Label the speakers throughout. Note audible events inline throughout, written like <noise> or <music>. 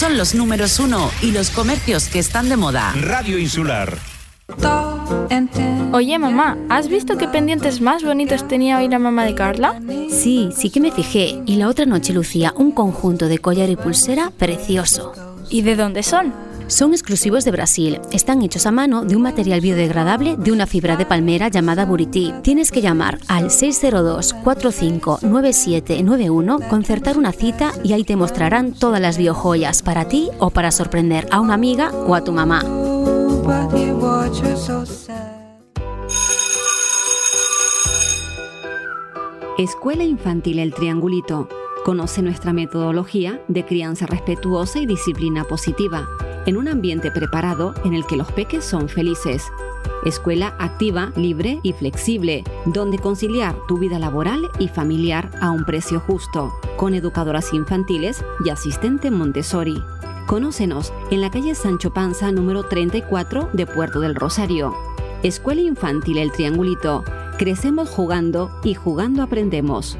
Speaker 1: son los números uno y los comercios que están de moda.
Speaker 2: Radio Insular.
Speaker 3: Oye, mamá, ¿has visto qué pendientes más bonitos tenía hoy la mamá de Carla?
Speaker 4: Sí, sí que me fijé. Y la otra noche lucía un conjunto de collar y pulsera precioso.
Speaker 3: ¿Y de dónde son?
Speaker 4: Son exclusivos de Brasil. Están hechos a mano de un material biodegradable de una fibra de palmera llamada Buriti. Tienes que llamar al 602-459791, concertar una cita y ahí te mostrarán todas las biojoyas para ti o para sorprender a una amiga o a tu mamá.
Speaker 5: Escuela Infantil El Triangulito. Conoce nuestra metodología de crianza respetuosa y disciplina positiva, en un ambiente preparado en el que los peques son felices. Escuela activa, libre y flexible, donde conciliar tu vida laboral y familiar a un precio justo, con educadoras infantiles y asistente Montessori. Conócenos en la calle Sancho Panza número 34 de Puerto del Rosario. Escuela Infantil El Triangulito. Crecemos jugando y jugando aprendemos.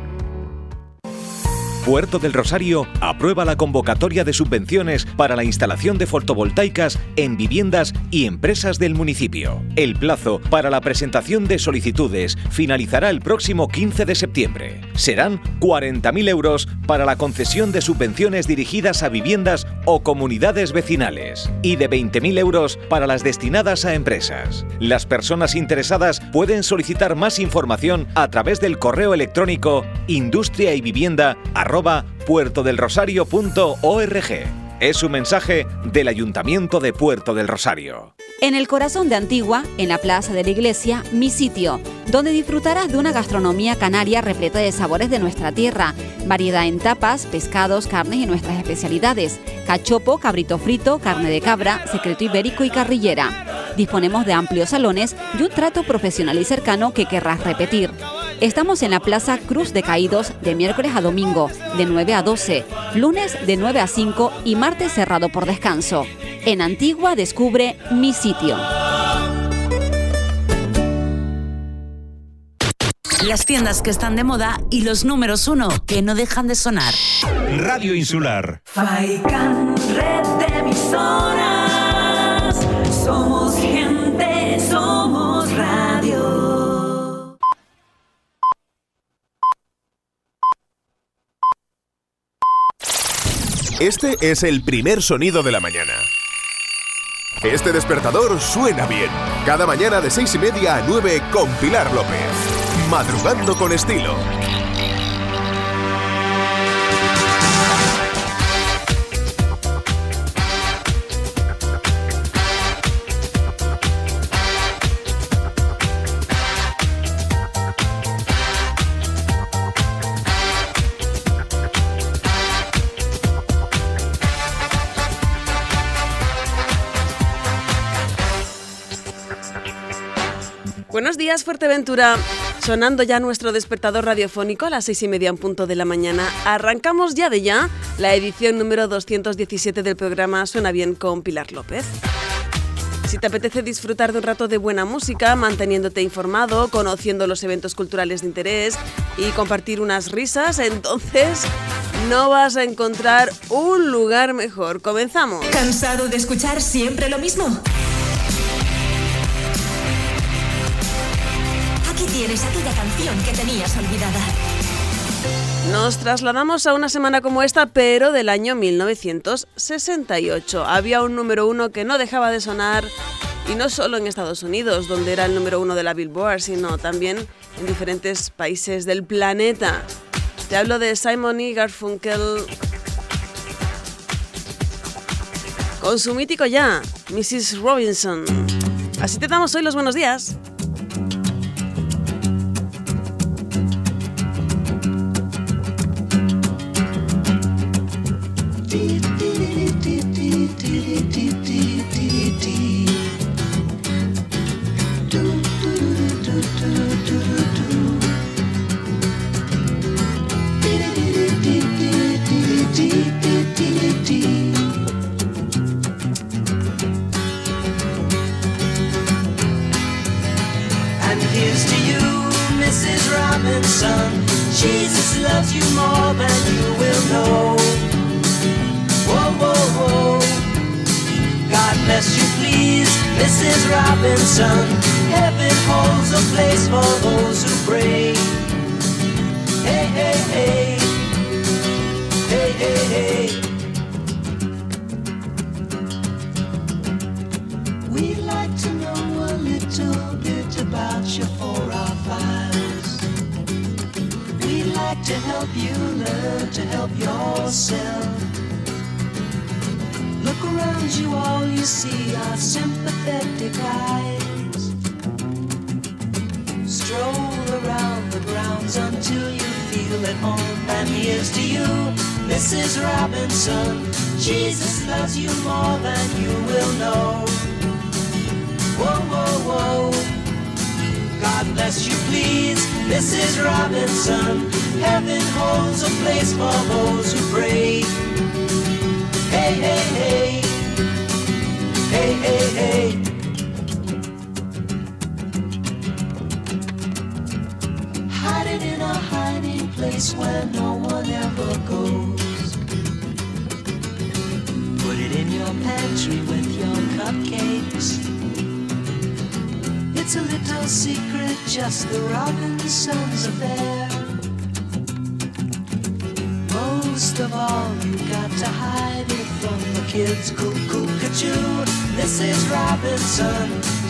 Speaker 2: Puerto del Rosario aprueba la convocatoria de subvenciones para la instalación de fotovoltaicas en viviendas y empresas del municipio. El plazo para la presentación de solicitudes finalizará el próximo 15 de septiembre. Serán 40.000 euros para la concesión de subvenciones dirigidas a viviendas o comunidades vecinales y de 20.000 euros para las destinadas a empresas. Las personas interesadas pueden solicitar más información a través del correo electrónico industria y vivienda puertodelrosario.org. Es un mensaje del Ayuntamiento de Puerto del Rosario.
Speaker 5: En el corazón de Antigua, en la plaza de la iglesia, mi sitio, donde disfrutarás de una gastronomía canaria repleta de sabores de nuestra tierra, variedad en tapas, pescados, carnes y nuestras especialidades, cachopo, cabrito frito, carne de cabra, secreto ibérico y carrillera. Disponemos de amplios salones y un trato profesional y cercano que querrás repetir. Estamos en la Plaza Cruz de Caídos de miércoles a domingo, de 9 a 12, lunes de 9 a 5 y martes cerrado por descanso. En Antigua descubre mi sitio.
Speaker 1: Las tiendas que están de moda y los números uno que no dejan de sonar.
Speaker 2: Radio Insular.
Speaker 6: Faikan, red de emisoras. Somos
Speaker 7: Este es el primer sonido de la mañana. Este despertador suena bien. Cada mañana de seis y media a 9 con Pilar López. Madrugando con estilo.
Speaker 8: Buenos días, Fuerteventura. Sonando ya nuestro despertador radiofónico a las seis y media en punto de la mañana. Arrancamos ya de ya la edición número 217 del programa Suena Bien con Pilar López. Si te apetece disfrutar de un rato de buena música, manteniéndote informado, conociendo los eventos culturales de interés y compartir unas risas, entonces no vas a encontrar un lugar mejor. Comenzamos.
Speaker 6: ¿Cansado de escuchar siempre lo mismo? Aquella canción que tenías olvidada.
Speaker 8: Nos trasladamos a una semana como esta, pero del año 1968. Había un número uno que no dejaba de sonar, y no solo en Estados Unidos, donde era el número uno de la Billboard, sino también en diferentes países del planeta. Te hablo de Simon y Garfunkel con su mítico ya, Mrs. Robinson. Así te damos hoy los buenos días.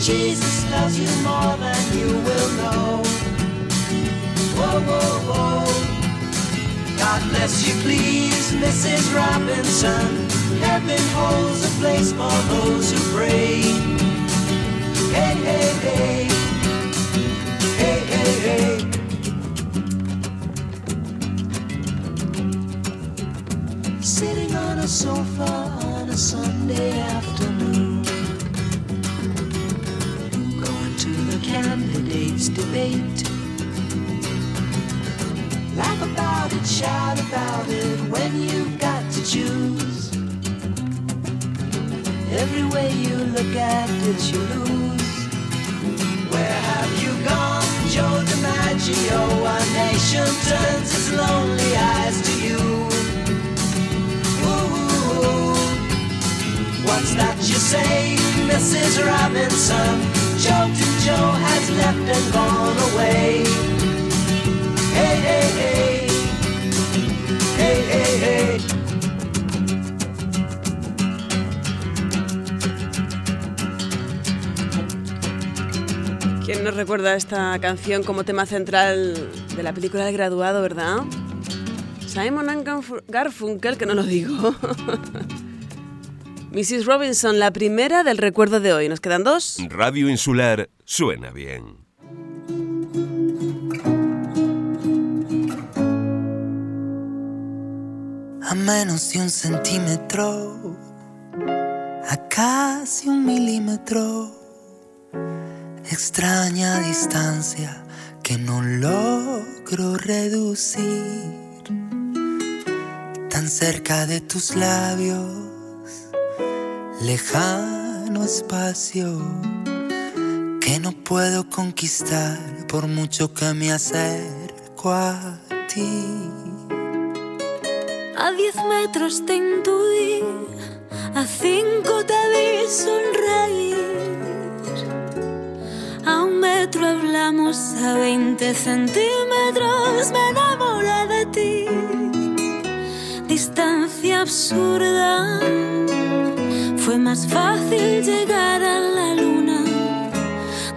Speaker 6: Jesus loves you more than you will know. Whoa, whoa, whoa.
Speaker 9: God bless you, please, Mrs. Robinson. Heaven holds a place for those who pray. Hey, hey, hey. Hey, hey, hey. Sitting on a sofa on a Sunday afternoon. Candidates' debate. Laugh about it, shout about it when you've got to choose. Every way you look at it, you lose. Where have you gone, Joe DiMaggio? Our nation turns its lonely eyes to you. Ooh, what's that you say, Mrs. Robinson? Jolton Joe has left and gone away. Hey, hey, hey. Hey, hey, hey.
Speaker 8: ¿Quién nos recuerda esta canción como tema central de la película El Graduado, verdad? Simon and Garf- Garfunkel, que no lo digo. <laughs> Mrs. Robinson, la primera del recuerdo de hoy. Nos quedan dos.
Speaker 10: Radio Insular suena bien.
Speaker 11: a menos de un centímetro, a casi un milímetro, extraña distancia que no logro reducir, tan cerca de tus labios, lejano espacio que no puedo conquistar por mucho que me acerco a ti.
Speaker 12: A diez metros te intuí, a cinco te vi sonreír. A un metro hablamos, a veinte centímetros me enamoré de ti. Distancia absurda, fue más fácil llegar a la luna.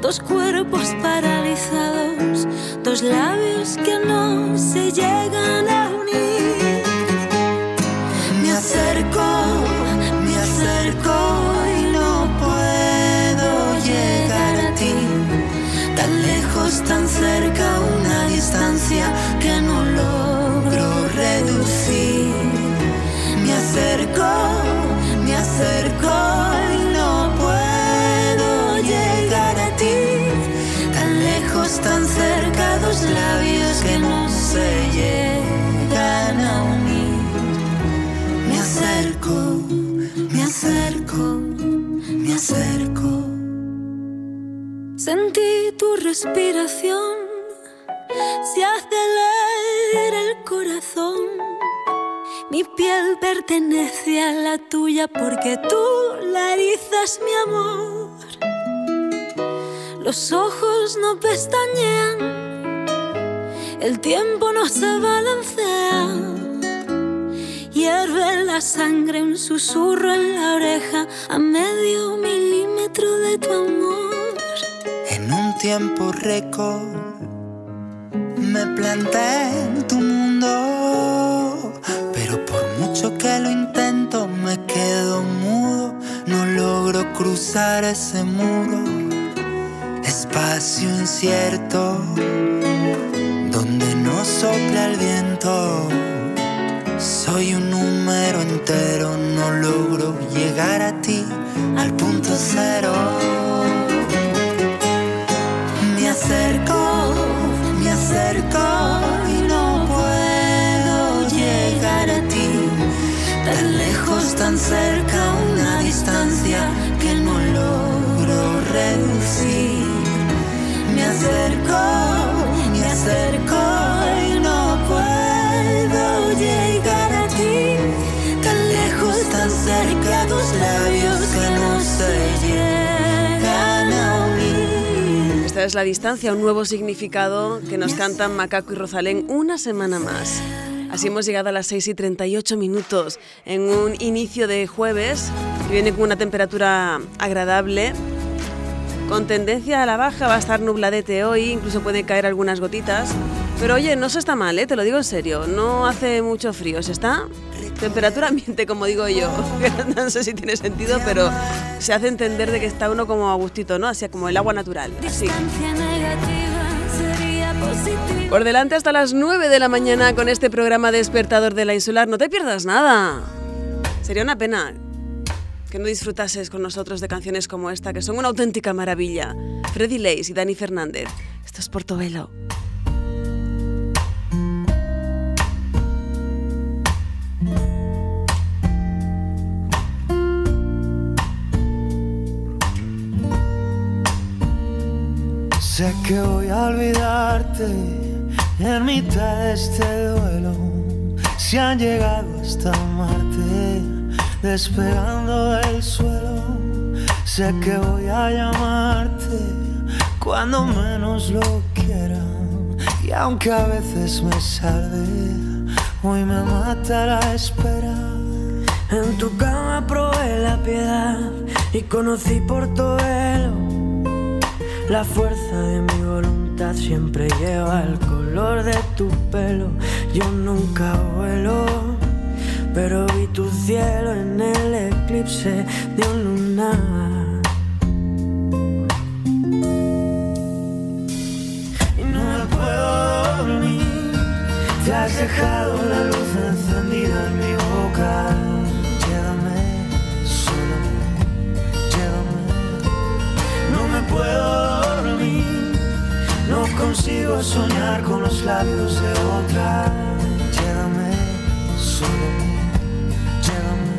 Speaker 12: Dos cuerpos paralizados, dos labios que no se llegan a unir.
Speaker 11: Me acerco, me acerco y no puedo llegar a ti. Tan lejos, tan cerca, una distancia que no logro reducir. Me acerco, acerco.
Speaker 12: Sentí tu respiración, se acelera el corazón. Mi piel pertenece a la tuya porque tú la erizas, mi amor. Los ojos no pestañean, el tiempo no se balancea. Hierve la sangre, un susurro en la oreja a medio milímetro de tu amor.
Speaker 11: En un tiempo récord me planté en tu mundo, pero por mucho que lo intento me quedo mudo, no logro cruzar ese muro. Espacio incierto, donde no sopla el viento. Soy un número entero, no logro llegar a ti, al punto cero. Me acerco, me acerco y no puedo llegar a ti. Tan lejos, tan cerca, una distancia que no logro reducir. Me acerco, me acerco
Speaker 8: es la distancia, un nuevo significado que nos cantan Macaco y Rosalén una semana más. Así hemos llegado a las 6 y 38 minutos en un inicio de jueves que viene con una temperatura agradable. Con tendencia a la baja va a estar nubladete hoy, incluso pueden caer algunas gotitas. Pero oye, no se está mal, ¿eh? te lo digo en serio, no hace mucho frío, se está temperatura ambiente, como digo yo. <laughs> no sé si tiene sentido, pero se hace entender de que está uno como a gustito, ¿no? Así como el agua natural. Así. Por delante hasta las 9 de la mañana con este programa Despertador de la Insular. No te pierdas nada. Sería una pena que no disfrutases con nosotros de canciones como esta, que son una auténtica maravilla. Freddy Leis y Dani Fernández. Esto es Portobelo.
Speaker 13: Sé que voy a olvidarte en mitad de este duelo. Si han llegado hasta Marte, despegando del suelo. Sé que voy a llamarte cuando menos lo quiera. Y aunque a veces me salve, hoy me mata la espera.
Speaker 14: En tu cama probé la piedad y conocí Portobelo. La fuerza de mi voluntad siempre lleva el color de tu pelo. Yo nunca vuelo, pero vi tu cielo en el eclipse de un lunar.
Speaker 13: y no me puedo dormir. Te has dejado la luz encendida en mi boca. Llévame solo, llévame. No me puedo dormir, consigo soñar con los labios de otra. Llévame solo, llévame.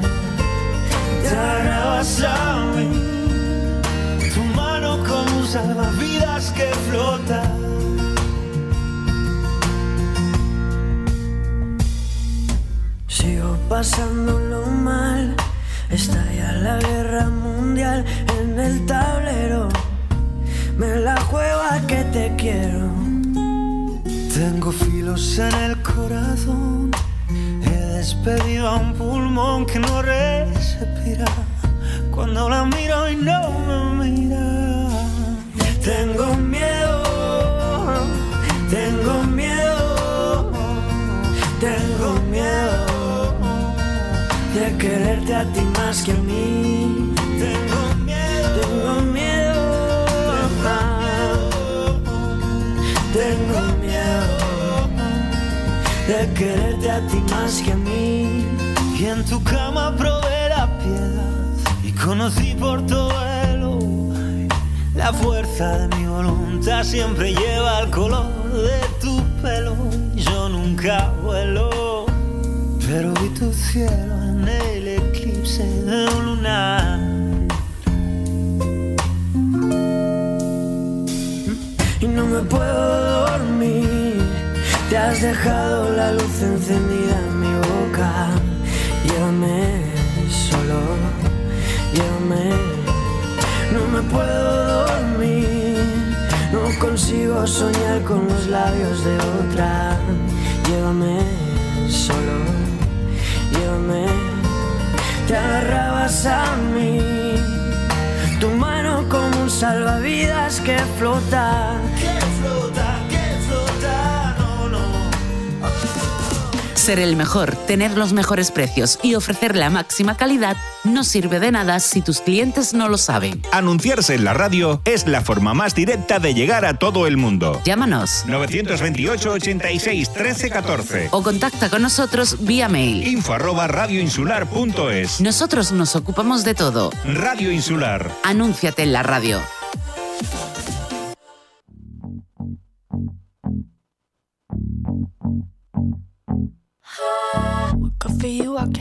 Speaker 13: Te agarrabas a mí, tu mano como un salvavidas que flota.
Speaker 14: Sigo pasándolo mal. Estalla la guerra mundial en el tablero. Me la juego a que te quiero.
Speaker 13: Tengo filos en el corazón. He despedido a un pulmón que no respira. Cuando la miro y no me mira. Tengo miedo, tengo miedo, tengo miedo
Speaker 14: De quererte a ti más que a mí.
Speaker 13: Tengo miedo,
Speaker 14: Tengo miedo. De quererte a ti más que a mí.
Speaker 13: Y en tu cama probé la piedad y conocí Portobelo. La fuerza de mi voluntad siempre lleva el color de tu pelo. Yo nunca vuelo, pero vi tu cielo en el eclipse de un lunar.
Speaker 14: no me puedo dormir. Te has dejado la luz encendida en mi boca. Llévame solo, llévame.
Speaker 15: No me puedo dormir. No consigo soñar con los labios de otra. Llévame solo, llévame. Te agarrabas a mí. Tu mano como un salvavidas que flota
Speaker 1: Ser el mejor, tener los mejores precios y ofrecer la máxima calidad no sirve de nada si tus clientes no lo saben.
Speaker 16: Anunciarse en la radio es la forma más directa de llegar a todo el mundo.
Speaker 1: Llámanos
Speaker 16: 928 86 13 14
Speaker 1: o contacta con nosotros vía mail.
Speaker 16: info arroba radioinsular.es
Speaker 1: Nosotros nos ocupamos de todo.
Speaker 16: Radio Insular.
Speaker 1: Anúnciate en la radio.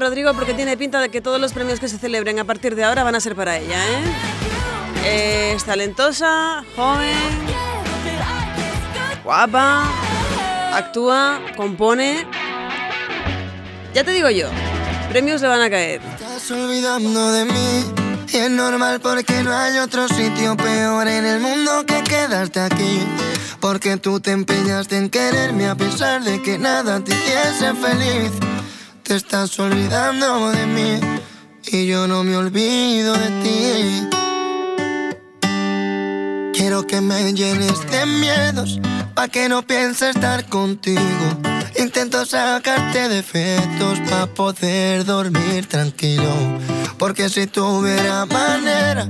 Speaker 8: Rodrigo porque tiene pinta de que todos los premios que se celebren a partir de ahora van a ser para ella, ¿eh? Es talentosa, joven, guapa, actúa, compone. Ya te digo yo, premios le van a caer.
Speaker 17: Estás olvidando de mí y es normal porque no hay otro sitio peor en el mundo que quedarte aquí. Porque tú te empeñaste en quererme a pesar de que nada te hiciese feliz. Te estás olvidando de mí y yo no me olvido de ti. Quiero que me llenes de miedos pa' que no piense estar contigo. Intento sacarte defectos pa' poder dormir tranquilo. Porque si tuviera manera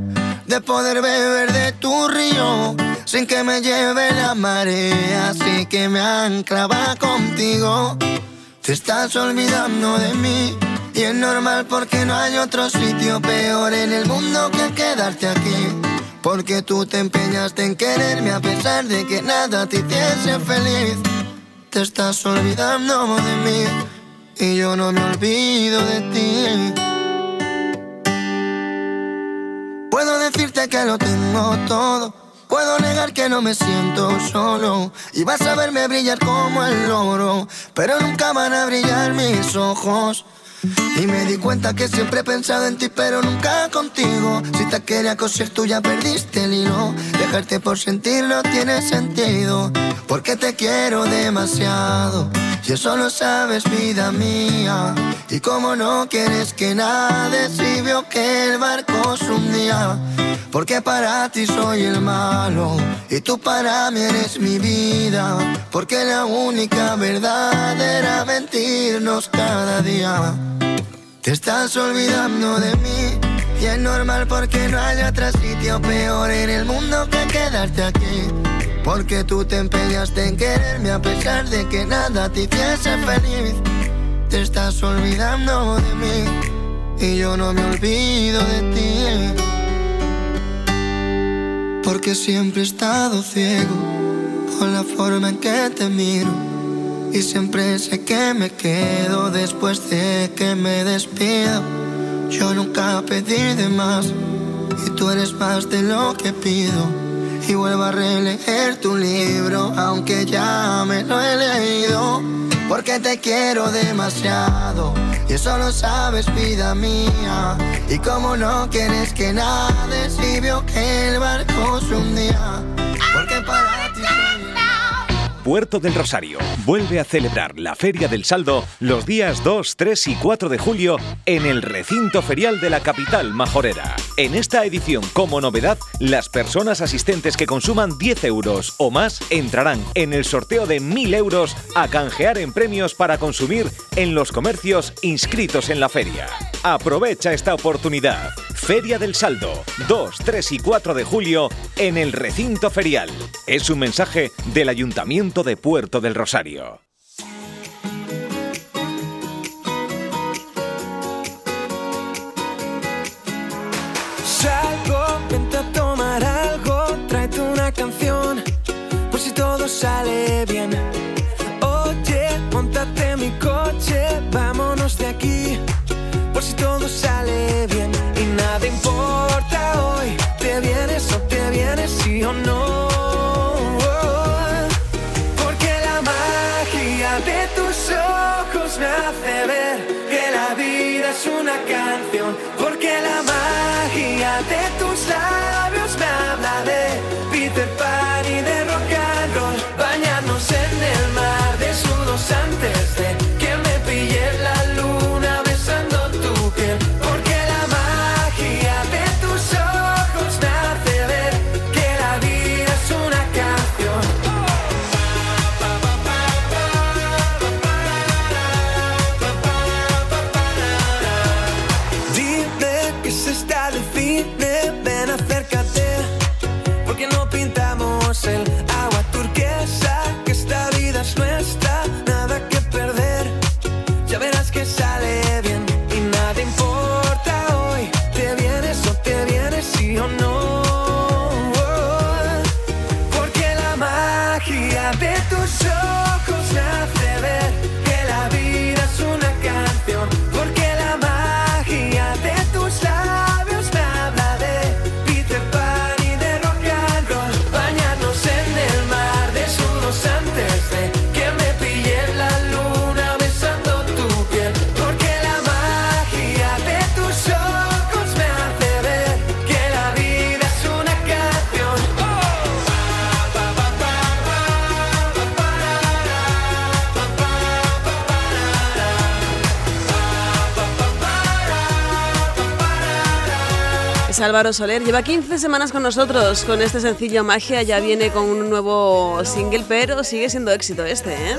Speaker 17: de poder beber de tu río sin que me lleve la marea, así que me anclaba contigo. Te estás olvidando de mí y es normal porque no hay otro sitio peor en el mundo que quedarte aquí. Porque tú te empeñaste en quererme a pesar de que nada te hiciese feliz. Te estás olvidando de mí y yo no me olvido de ti. Puedo decirte que lo tengo todo. Puedo negar que no me siento solo. Y vas a verme brillar como el oro. Pero nunca van a brillar mis ojos. Y me di cuenta que siempre he pensado en ti, pero nunca contigo. Si te quería coser, tú ya perdiste el hilo. Dejarte por sentir no tiene sentido, porque te quiero demasiado. Y eso lo sabes, vida mía. Y como no quieres que nade, si vio que el barco se hundía. Porque para ti soy el malo y tú para mí eres mi vida. Porque la única verdad era mentirnos cada día. Te estás olvidando de mí y es normal porque no hay otro sitio peor en el mundo que quedarte aquí. Porque tú te empeñaste en quererme a pesar de que nada te hiciese feliz. Te estás olvidando de mí y yo no me olvido de ti. Porque siempre he estado ciego con la forma en que te miro. Y siempre sé que me quedo después de que me despido. Yo nunca pedí de más y tú eres más de lo que pido. Y vuelvo a releer tu libro, aunque ya me lo he leído. Porque te quiero demasiado y eso lo sabes, vida mía. Y como no quieres que nade, si vio que el barco se hundía. Porque para ti
Speaker 2: Puerto del Rosario vuelve a celebrar la Feria del Saldo los días 2, 3 y 4 de julio en el recinto ferial de la capital majorera. En esta edición, como novedad, las personas asistentes que consuman 10 euros o más entrarán en el sorteo de 1.000 euros a canjear en premios para consumir en los comercios inscritos en la feria. Aprovecha esta oportunidad. Feria del Saldo, 2, 3 y 4 de julio en el recinto ferial. Es un mensaje del Ayuntamiento de Puerto del Rosario.
Speaker 13: Salgo, vente a tomar algo, tráete una canción, por si todo sale bien.
Speaker 18: Álvaro Soler, lleva 15 semanas con nosotros con este sencillo Magia, ya viene con un nuevo single, pero sigue siendo éxito este, ¿eh?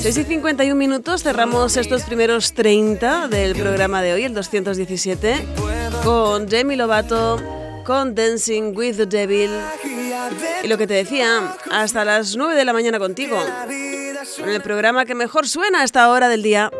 Speaker 18: 6 y 51 minutos, cerramos estos primeros 30 del programa de hoy, el 217, con Demi Lovato, con Dancing with the Devil. Y lo que te decía, hasta las 9 de la mañana contigo, con el programa que mejor suena a esta hora del día.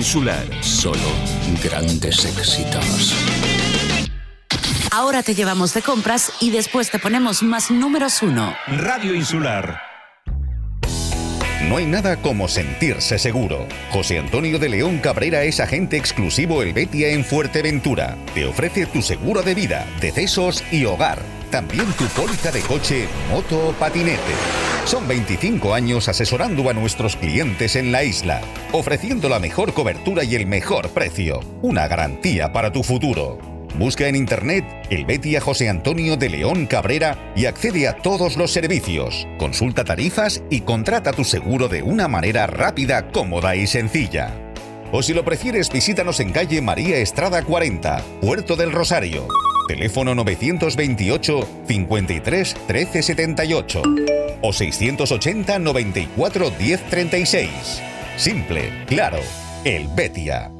Speaker 10: Insular.
Speaker 19: Solo grandes éxitos.
Speaker 1: Ahora te llevamos de compras y después te ponemos más números uno.
Speaker 16: Radio Insular.
Speaker 20: No hay nada como sentirse seguro. José Antonio de León Cabrera es agente exclusivo El Betia en Fuerteventura. Te ofrece tu seguro de vida, decesos y hogar. También tu póliza de coche, moto o patinete. Son 25 años asesorando a nuestros clientes en la isla, ofreciendo la mejor cobertura y el mejor precio. Una garantía para tu futuro. Busca en internet el Betia José Antonio de León Cabrera y accede a todos los servicios. Consulta tarifas y contrata tu seguro de una manera rápida, cómoda y sencilla. O si lo prefieres, visítanos en calle María Estrada 40, Puerto del Rosario. Teléfono 928 53 13 78 o 680 94 10 36. Simple, claro, el Betia.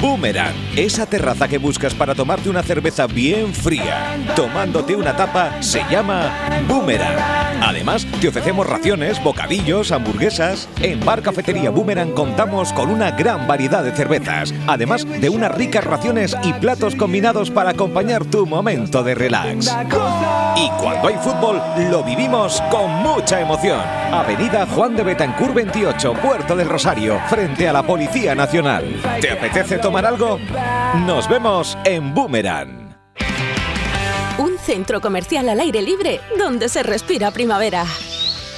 Speaker 2: Boomerang, esa terraza que buscas para tomarte una cerveza bien fría, tomándote una tapa, se llama Boomerang. Además, te ofrecemos raciones, bocadillos, hamburguesas. En Bar Cafetería Boomerang contamos con una gran variedad de cervezas, además de unas ricas raciones y platos combinados para acompañar tu momento de relax. Y cuando hay fútbol, lo vivimos con mucha emoción. Avenida Juan de Betancur 28, Puerto del Rosario, frente a la Policía Nacional. ¿Te apetece tomar algo? Nos vemos en Boomerang.
Speaker 21: Centro comercial al aire libre donde se respira primavera.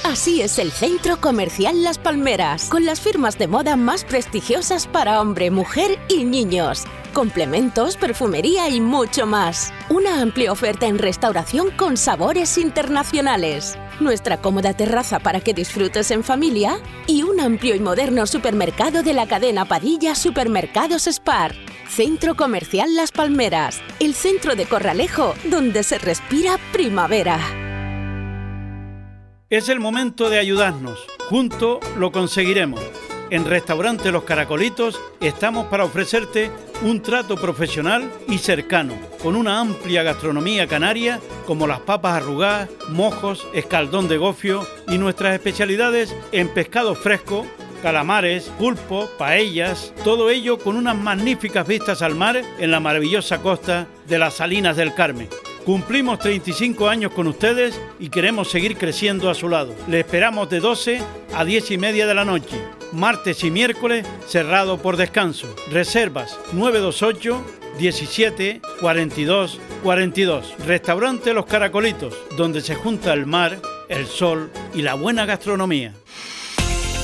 Speaker 21: Así es el Centro Comercial Las Palmeras, con las firmas de moda más prestigiosas para hombre, mujer y niños. Complementos, perfumería y mucho más. Una amplia oferta en restauración con sabores internacionales. Nuestra cómoda terraza para que disfrutes en familia y un amplio y moderno supermercado de la cadena Padilla Supermercados Spar. Centro Comercial Las Palmeras, el centro de Corralejo donde se respira primavera.
Speaker 22: Es el momento de ayudarnos. Juntos lo conseguiremos. En Restaurante Los Caracolitos estamos para ofrecerte un trato profesional y cercano, con una amplia gastronomía canaria como las papas arrugadas, mojos, escaldón de gofio y nuestras especialidades en pescado fresco, calamares, pulpo, paellas, todo ello con unas magníficas vistas al mar en la maravillosa costa de las Salinas del Carmen. Cumplimos 35 años con ustedes y queremos seguir creciendo a su lado. Le esperamos de 12 a 10 y media de la noche, martes y miércoles cerrado por descanso. Reservas 928 17 42 42. Restaurante Los Caracolitos, donde se junta el mar, el sol y la buena gastronomía.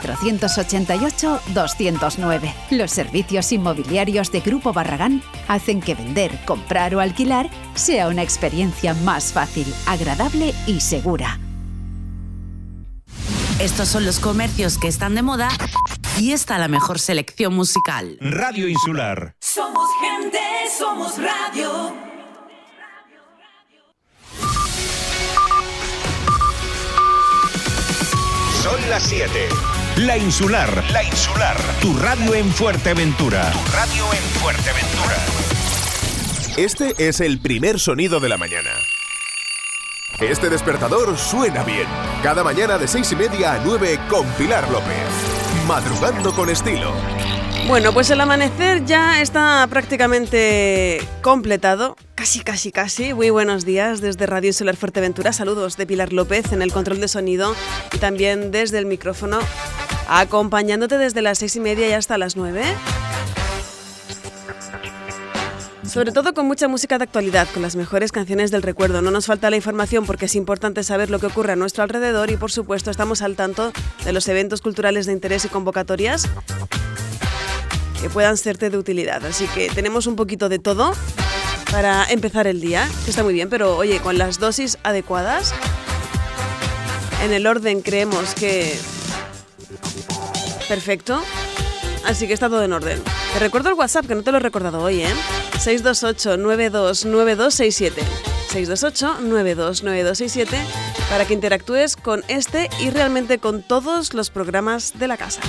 Speaker 23: 488-209. Los servicios inmobiliarios de Grupo Barragán hacen que vender, comprar o alquilar sea una experiencia más fácil, agradable y segura.
Speaker 1: Estos son los comercios que están de moda y está la mejor selección musical.
Speaker 16: Radio Insular.
Speaker 24: Somos gente, somos radio.
Speaker 16: Son las 7. La Insular. La Insular. Tu radio en Fuerteventura. Tu radio en Fuerteventura.
Speaker 7: Este es el primer sonido de la mañana. Este despertador suena bien. Cada mañana de seis y media a 9 con Pilar López. Madrugando con estilo.
Speaker 8: Bueno, pues el amanecer ya está prácticamente completado. Casi, casi, casi. Muy buenos días desde Radio Solar Fuerteventura. Saludos de Pilar López en el control de sonido y también desde el micrófono, acompañándote desde las seis y media y hasta las nueve. Sobre todo con mucha música de actualidad, con las mejores canciones del recuerdo. No nos falta la información porque es importante saber lo que ocurre a nuestro alrededor y por supuesto estamos al tanto de los eventos culturales de interés y convocatorias que puedan serte de utilidad. Así que tenemos un poquito de todo para empezar el día, que está muy bien, pero oye, con las dosis adecuadas, en el orden creemos que... Perfecto. Así que está todo en orden. Te recuerdo el WhatsApp, que no te lo he recordado hoy, ¿eh? 628-929267. 628-929267 para que interactúes con este y realmente con todos los programas de la casa.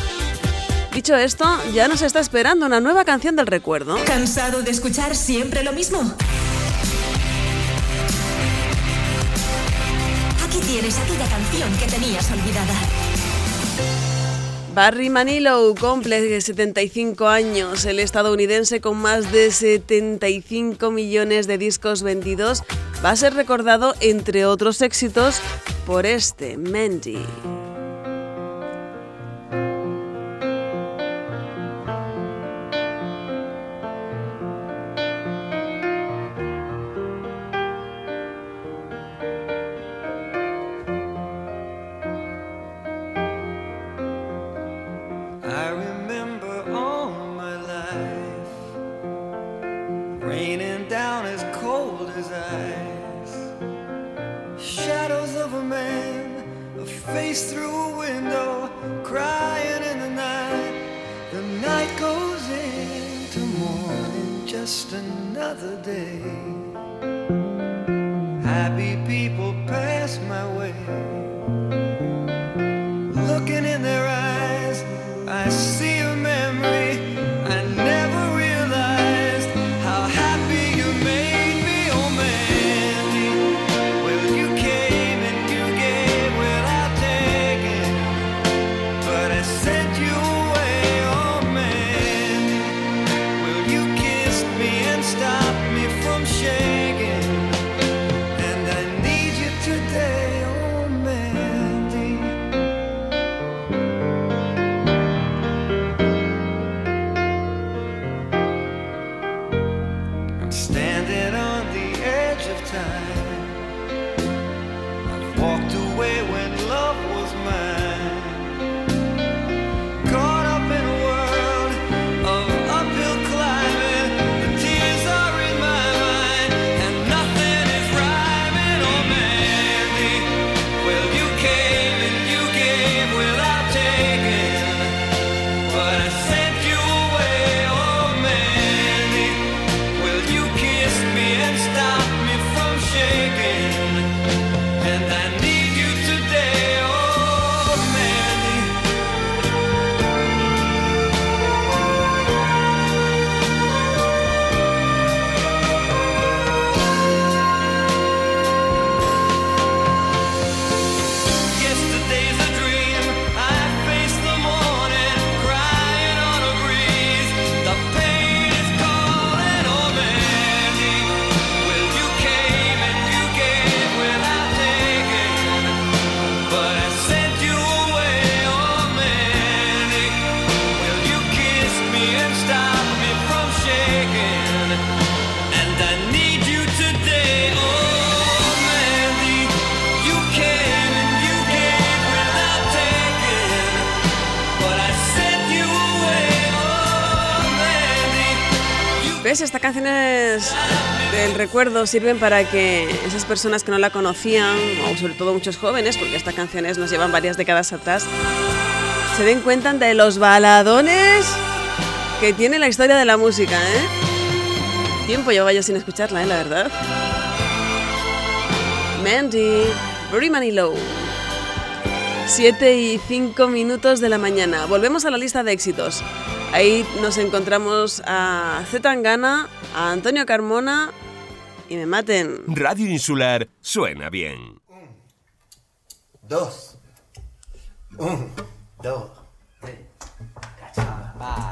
Speaker 8: Dicho esto, ya nos está esperando una nueva canción del recuerdo.
Speaker 25: ¿Cansado de escuchar siempre lo mismo? Aquí tienes aquella canción que tenías olvidada.
Speaker 8: Barry Manilow cumple 75 años. El estadounidense con más de 75 millones de discos vendidos va a ser recordado, entre otros éxitos, por este Mandy.
Speaker 26: Another day.
Speaker 8: Recuerdo sirven para que esas personas que no la conocían, o sobre todo muchos jóvenes, porque estas canciones nos llevan varias décadas atrás, se den cuenta de los baladones que tiene la historia de la música, ¿eh? Tiempo llevaba yo sin escucharla, ¿eh? La verdad. Mandy, Very Manilow. 7 y 5 minutos de la mañana. Volvemos a la lista de éxitos. Ahí nos encontramos a Z Tangana, a Antonio Carmona y me maten.
Speaker 10: Radio Insular suena bien.
Speaker 27: Dos. Un, dos, tres. Cachaba,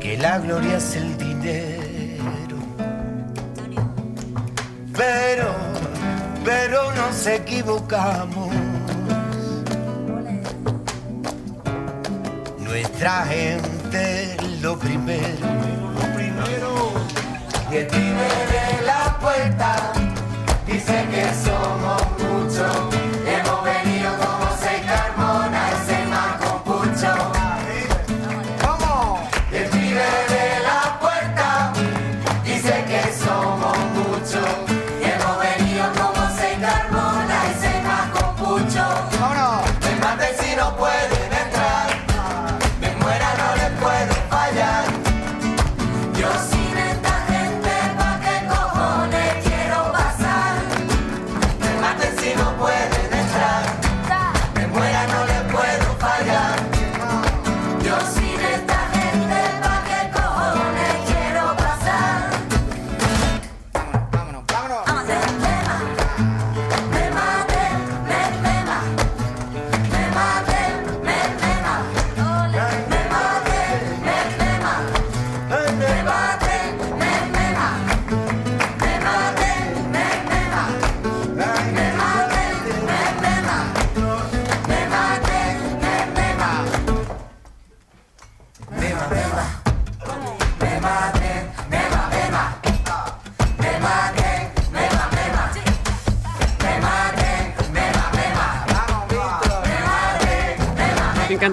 Speaker 13: que la gloria es el dinero. Pero, pero nos equivocamos. Nuestra gente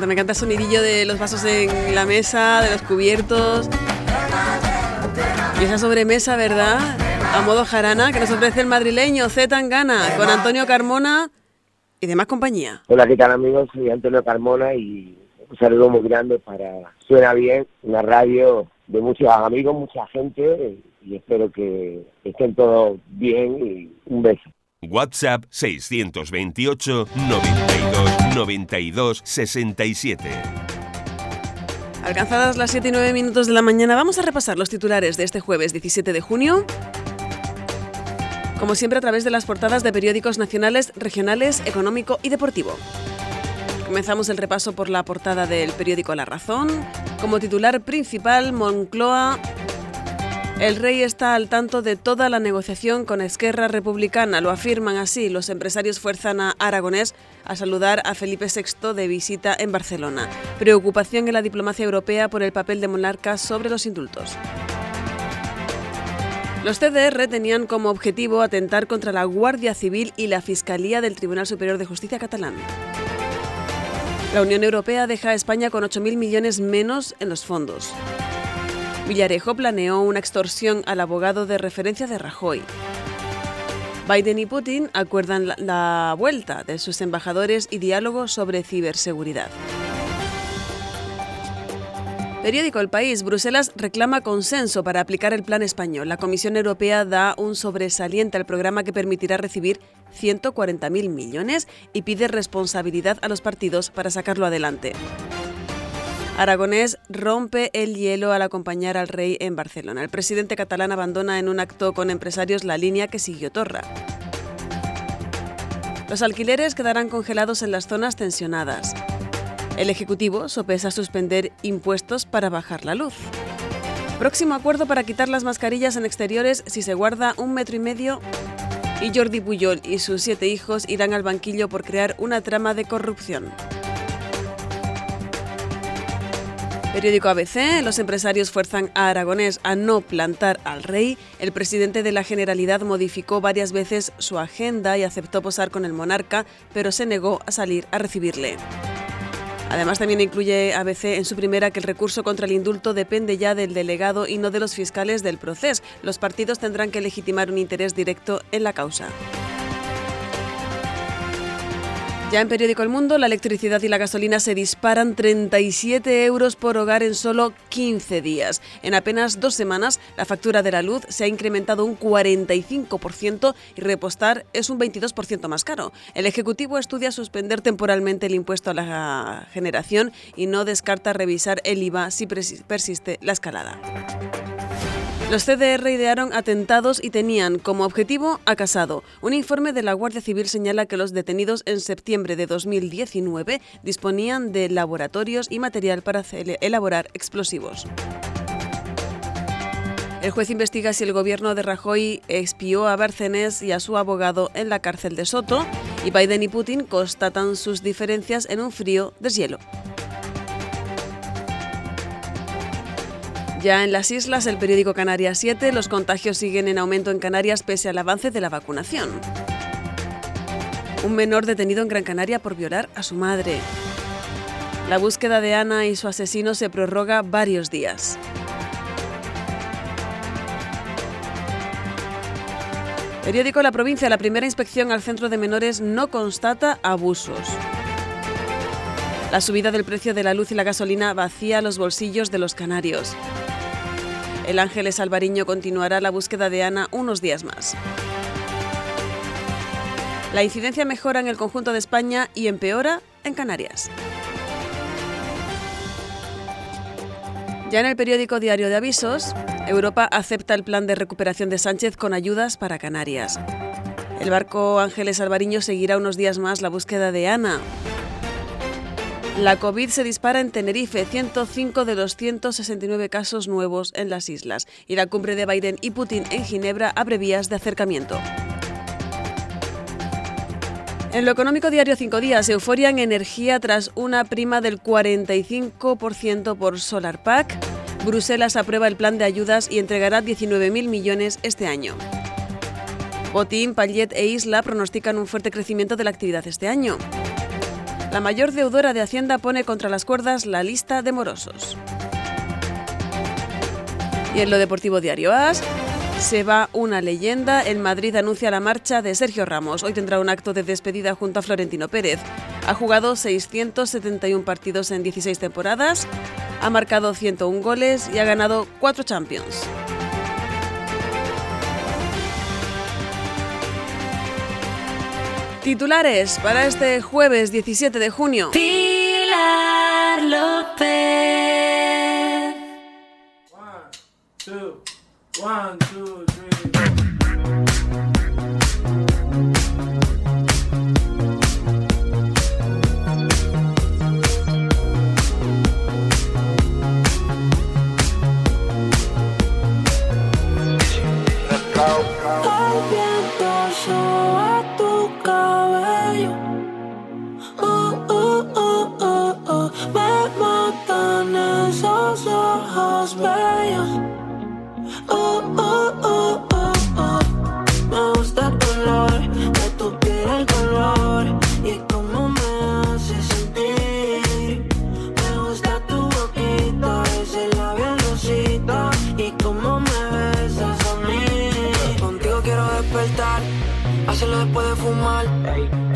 Speaker 13: me
Speaker 8: encanta el sonidillo de los vasos en la mesa, de los cubiertos. Y esa sobremesa, ¿verdad? A modo jarana que nos ofrece el madrileño Z Tangana con Antonio Carmona y demás compañía.
Speaker 28: Hola, ¿qué tal amigos? Soy Antonio Carmona y un saludo muy grande para Suena Bien, una radio de muchos amigos, mucha gente y espero que estén todos bien y un beso.
Speaker 10: WhatsApp 628 92 92 67.
Speaker 8: Alcanzadas las 7 y 9 minutos de la mañana, vamos a repasar los titulares de este jueves 17 de junio. Como siempre, a través de las portadas de periódicos nacionales, regionales, económico y deportivo. Comenzamos el repaso por la portada del periódico La Razón. Como titular principal, Moncloa. El rey está al tanto de toda la negociación con Esquerra Republicana, lo afirman así. Los empresarios fuerzan a Aragonés a saludar a Felipe VI de visita en Barcelona. Preocupación en la diplomacia europea por el papel de monarcas sobre los indultos. Los CDR tenían como objetivo atentar contra la Guardia Civil y la Fiscalía del Tribunal Superior de Justicia catalán. La Unión Europea deja a España con 8.000 millones menos en los fondos. Villarejo planeó una extorsión al abogado de referencia de Rajoy. Biden y Putin acuerdan la, la vuelta de sus embajadores y diálogo sobre ciberseguridad. Periódico El País. Bruselas reclama consenso para aplicar el plan español. La Comisión Europea da un sobresaliente al programa que permitirá recibir 140.000 millones y pide responsabilidad a los partidos para sacarlo adelante. Aragonés rompe el hielo al acompañar al rey en Barcelona. El presidente catalán abandona en un acto con empresarios la línea que siguió Torra. Los alquileres quedarán congelados en las zonas tensionadas. El Ejecutivo sopesa suspender impuestos para bajar la luz. Próximo acuerdo para quitar las mascarillas en exteriores si se guarda un metro y medio. Y Jordi Puyol y sus siete hijos irán al banquillo por crear una trama de corrupción. Periódico ABC, los empresarios fuerzan a Aragonés a no plantar al rey. El presidente de la Generalidad modificó varias veces su agenda y aceptó posar con el monarca, pero se negó a salir a recibirle. Además, también incluye ABC en su primera que el recurso contra el indulto depende ya del delegado y no de los fiscales del proceso. Los partidos tendrán que legitimar un interés directo en la causa. Ya en periódico El Mundo, la electricidad y la gasolina se disparan 37 euros por hogar en solo 15 días. En apenas dos semanas, la factura de la luz se ha incrementado un 45% y repostar es un 22% más caro. El Ejecutivo estudia suspender temporalmente el impuesto a la generación y no descarta revisar el IVA si persiste la escalada. Los CDR idearon atentados y tenían como objetivo a Casado. Un informe de la Guardia Civil señala que los detenidos en septiembre de 2019 disponían de laboratorios y material para elaborar explosivos. El juez investiga si el gobierno de Rajoy expió a Bárcenas y a su abogado en la cárcel de Soto y Biden y Putin constatan sus diferencias en un frío deshielo. Ya en las islas, el periódico Canarias 7, los contagios siguen en aumento en Canarias pese al avance de la vacunación. Un menor detenido en Gran Canaria por violar a su madre. La búsqueda de Ana y su asesino se prorroga varios días. Periódico La Provincia, la primera inspección al centro de menores no constata abusos. La subida del precio de la luz y la gasolina vacía los bolsillos de los canarios. El Ángeles Alvariño continuará la búsqueda de Ana unos días más. La incidencia mejora en el conjunto de España y empeora en Canarias. Ya en el periódico Diario de Avisos, Europa acepta el plan de recuperación de Sánchez con ayudas para Canarias. El barco Ángeles Alvariño seguirá unos días más la búsqueda de Ana. La COVID se dispara en Tenerife, 105 de los 169 casos nuevos en las islas, y la cumbre de Biden y Putin en Ginebra abre vías de acercamiento. En lo económico diario 5 días, euforia en energía tras una prima del 45% por Solar Pack. Bruselas aprueba el plan de ayudas y entregará 19.000 millones este año. Botín, Pallet e Isla pronostican un fuerte crecimiento de la actividad este año. La mayor deudora de Hacienda pone contra las cuerdas la lista de morosos. Y en lo deportivo diario AS, se va una leyenda. El Madrid anuncia la marcha de Sergio Ramos. Hoy tendrá un acto de despedida junto a Florentino Pérez. Ha jugado 671 partidos en 16 temporadas, ha marcado 101 goles y ha ganado 4 Champions. Titulares para este jueves 17 de junio.
Speaker 12: Pilar López.
Speaker 13: One, two,
Speaker 15: cabello. Uh, uh, uh. Me matan esos ojos bellos. Uh, uh, uh. Me gusta el color de tu piel, el color y cómo me hace sentir. Me gusta tu boquita, ese labial rosita y cómo me besas a mí. Contigo quiero despertar, hacerlo después de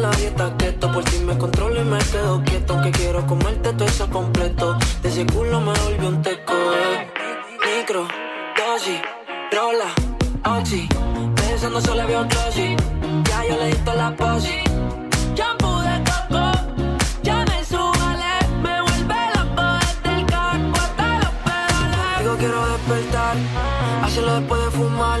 Speaker 15: la dieta keto, por si me controlo y me quedo quieto. Aunque quiero comerte todo eso completo. De ese culo me volvió un teco, eh. Micro, dosis, rola, oxi. Pensando solo había un glossy. Ya yo le di toda la posi. Shampoo de coco, ya me subale. Me vuelve loco desde el carro hasta los pedales. Digo quiero despertar, hacerlo después de fumar.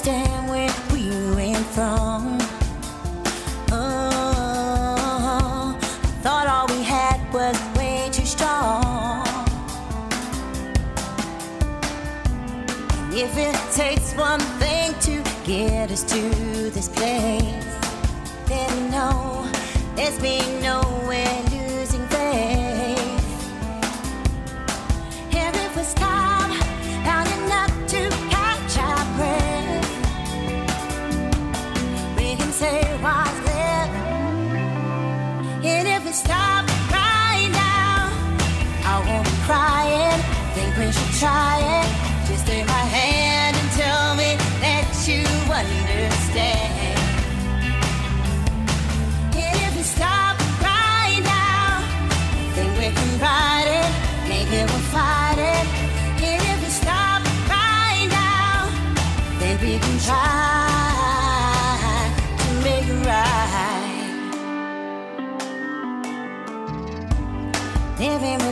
Speaker 29: Understand where we went from. Oh, thought all we had was way too strong. And if it takes one thing to get us to this place, then no, there's been no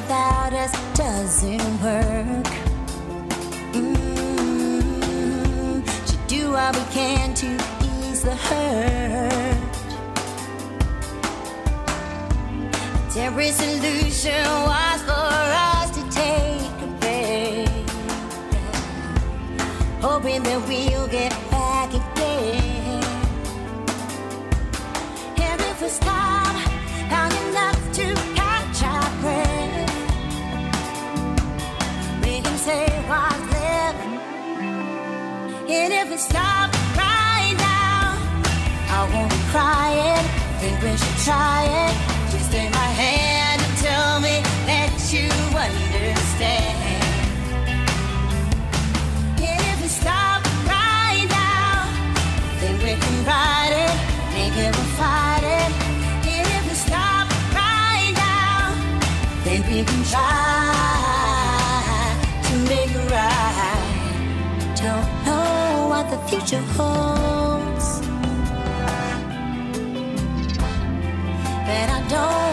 Speaker 29: without us doesn't work. Mm, should do what we can to ease the hurt. Every solution was for us to take a break, hoping that we'll get back again. And if we stop long enough to say what's. And if we stop right now, I won't be crying. Think we should try it. Just take my hand future holds. But I don't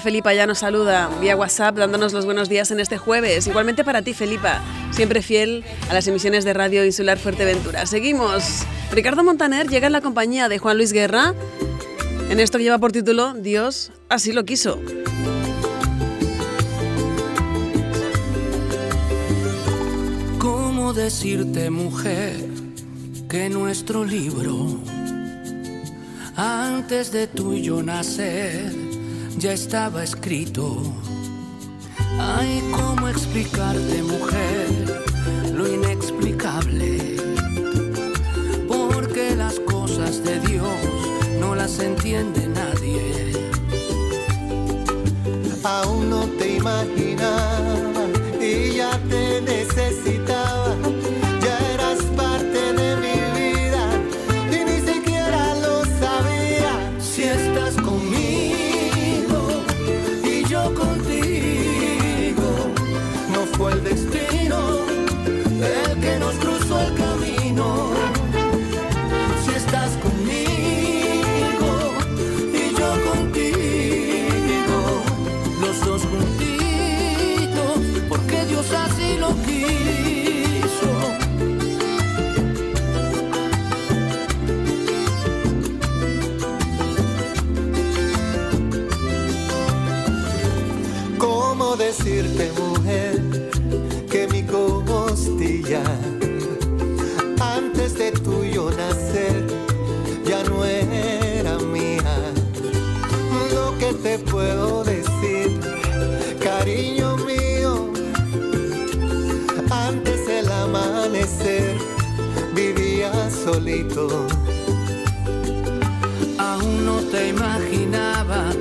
Speaker 8: Felipa ya nos saluda vía WhatsApp dándonos los buenos días en este jueves. Igualmente para ti, Felipa, siempre fiel a las emisiones de Radio Insular Fuerteventura. Seguimos. Ricardo Montaner llega en la compañía de Juan Luis Guerra en esto que lleva por título Dios así lo quiso.
Speaker 9: ¿Cómo decirte, mujer, que nuestro libro, antes de tú y yo nacer, ya estaba escrito? Ay, ¿cómo explicarte, mujer, lo inexplicable? Porque las cosas de Dios no las entiende nadie.
Speaker 13: Aún no te imaginaba y ya te necesitaba.
Speaker 9: Aún no te imaginaba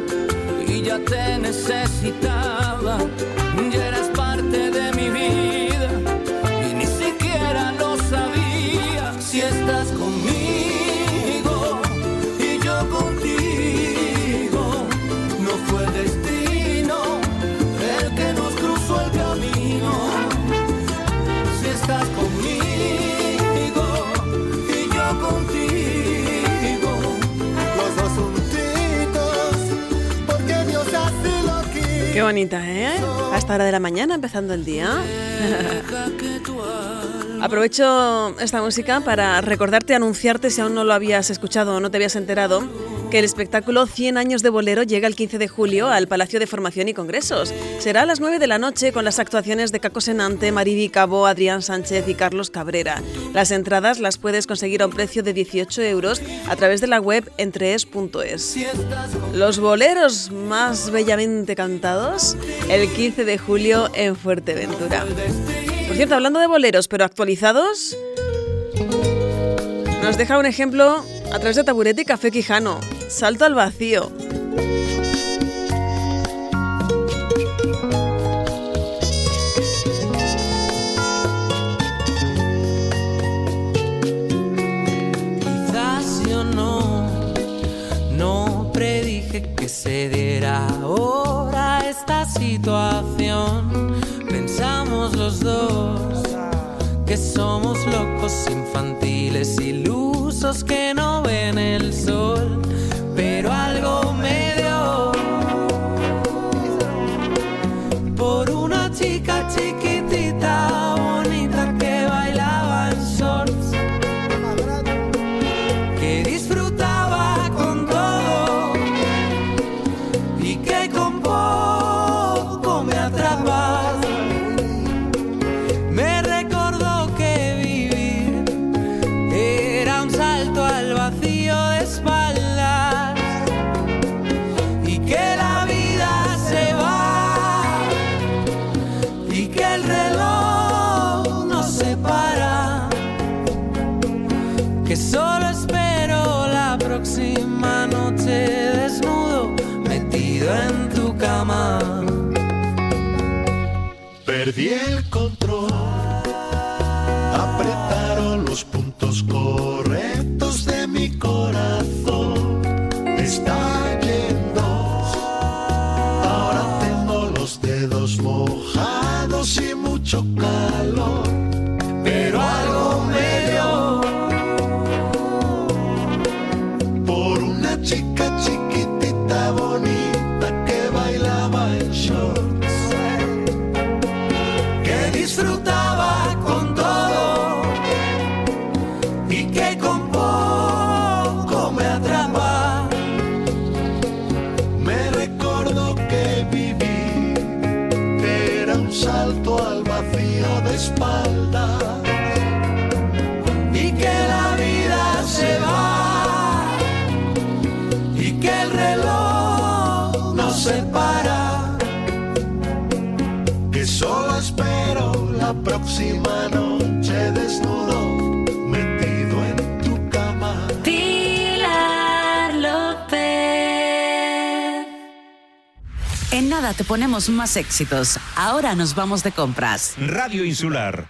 Speaker 9: y ya te necesitaba.
Speaker 8: Qué bonita, ¿eh? A esta hora de la mañana, empezando el día. <laughs> Aprovecho esta música para recordarte, anunciarte, si aún no lo habías escuchado o no te habías enterado, que el espectáculo 100 años de bolero llega el 15 de julio al Palacio de Formación y Congresos. Será a las 9 de la noche con las actuaciones de Caco Senante, Maridi Cabo, Adrián Sánchez y Carlos Cabrera. Las entradas las puedes conseguir a un precio de 18 euros a través de la web entrees.es. Los boleros más bellamente cantados el 15 de julio en Fuerteventura. Por cierto, hablando de boleros, pero actualizados, nos deja un ejemplo a través de Taburete y Café Quijano. Salto al vacío.
Speaker 9: Quizás yo no, no predije que se diera ahora esta situación. Pensamos los dos que somos locos infantiles, que no ven el sol, pero algo me dio. Por una chica chiquitita, y próxima noche desnudo metido en tu cama.
Speaker 1: Pilar López. En nada te ponemos más éxitos. Ahora nos vamos de compras.
Speaker 16: Radio Insular.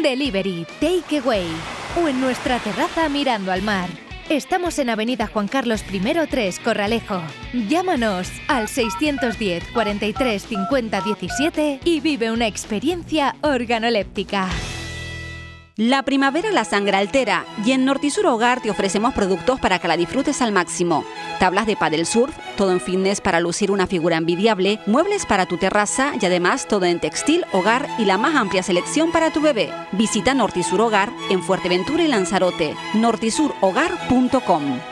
Speaker 30: Delivery, takeaway. o en nuestra terraza mirando al mar. Estamos en Avenida Juan Carlos I 3, Corralejo. Llámanos al 610 43 50 17 y vive una experiencia organoléptica.
Speaker 5: La primavera la sangre altera y en Nortisur Hogar te ofrecemos productos para que la disfrutes al máximo. Tablas de paddle surf, todo en fitness para lucir una figura envidiable, muebles para tu terraza y además todo en textil, hogar y la más amplia selección para tu bebé. Visita Nortisur Hogar en Fuerteventura y Lanzarote. nortisurhogar.com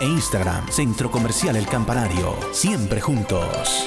Speaker 31: e Instagram. Centro Comercial El Campanario. Siempre juntos.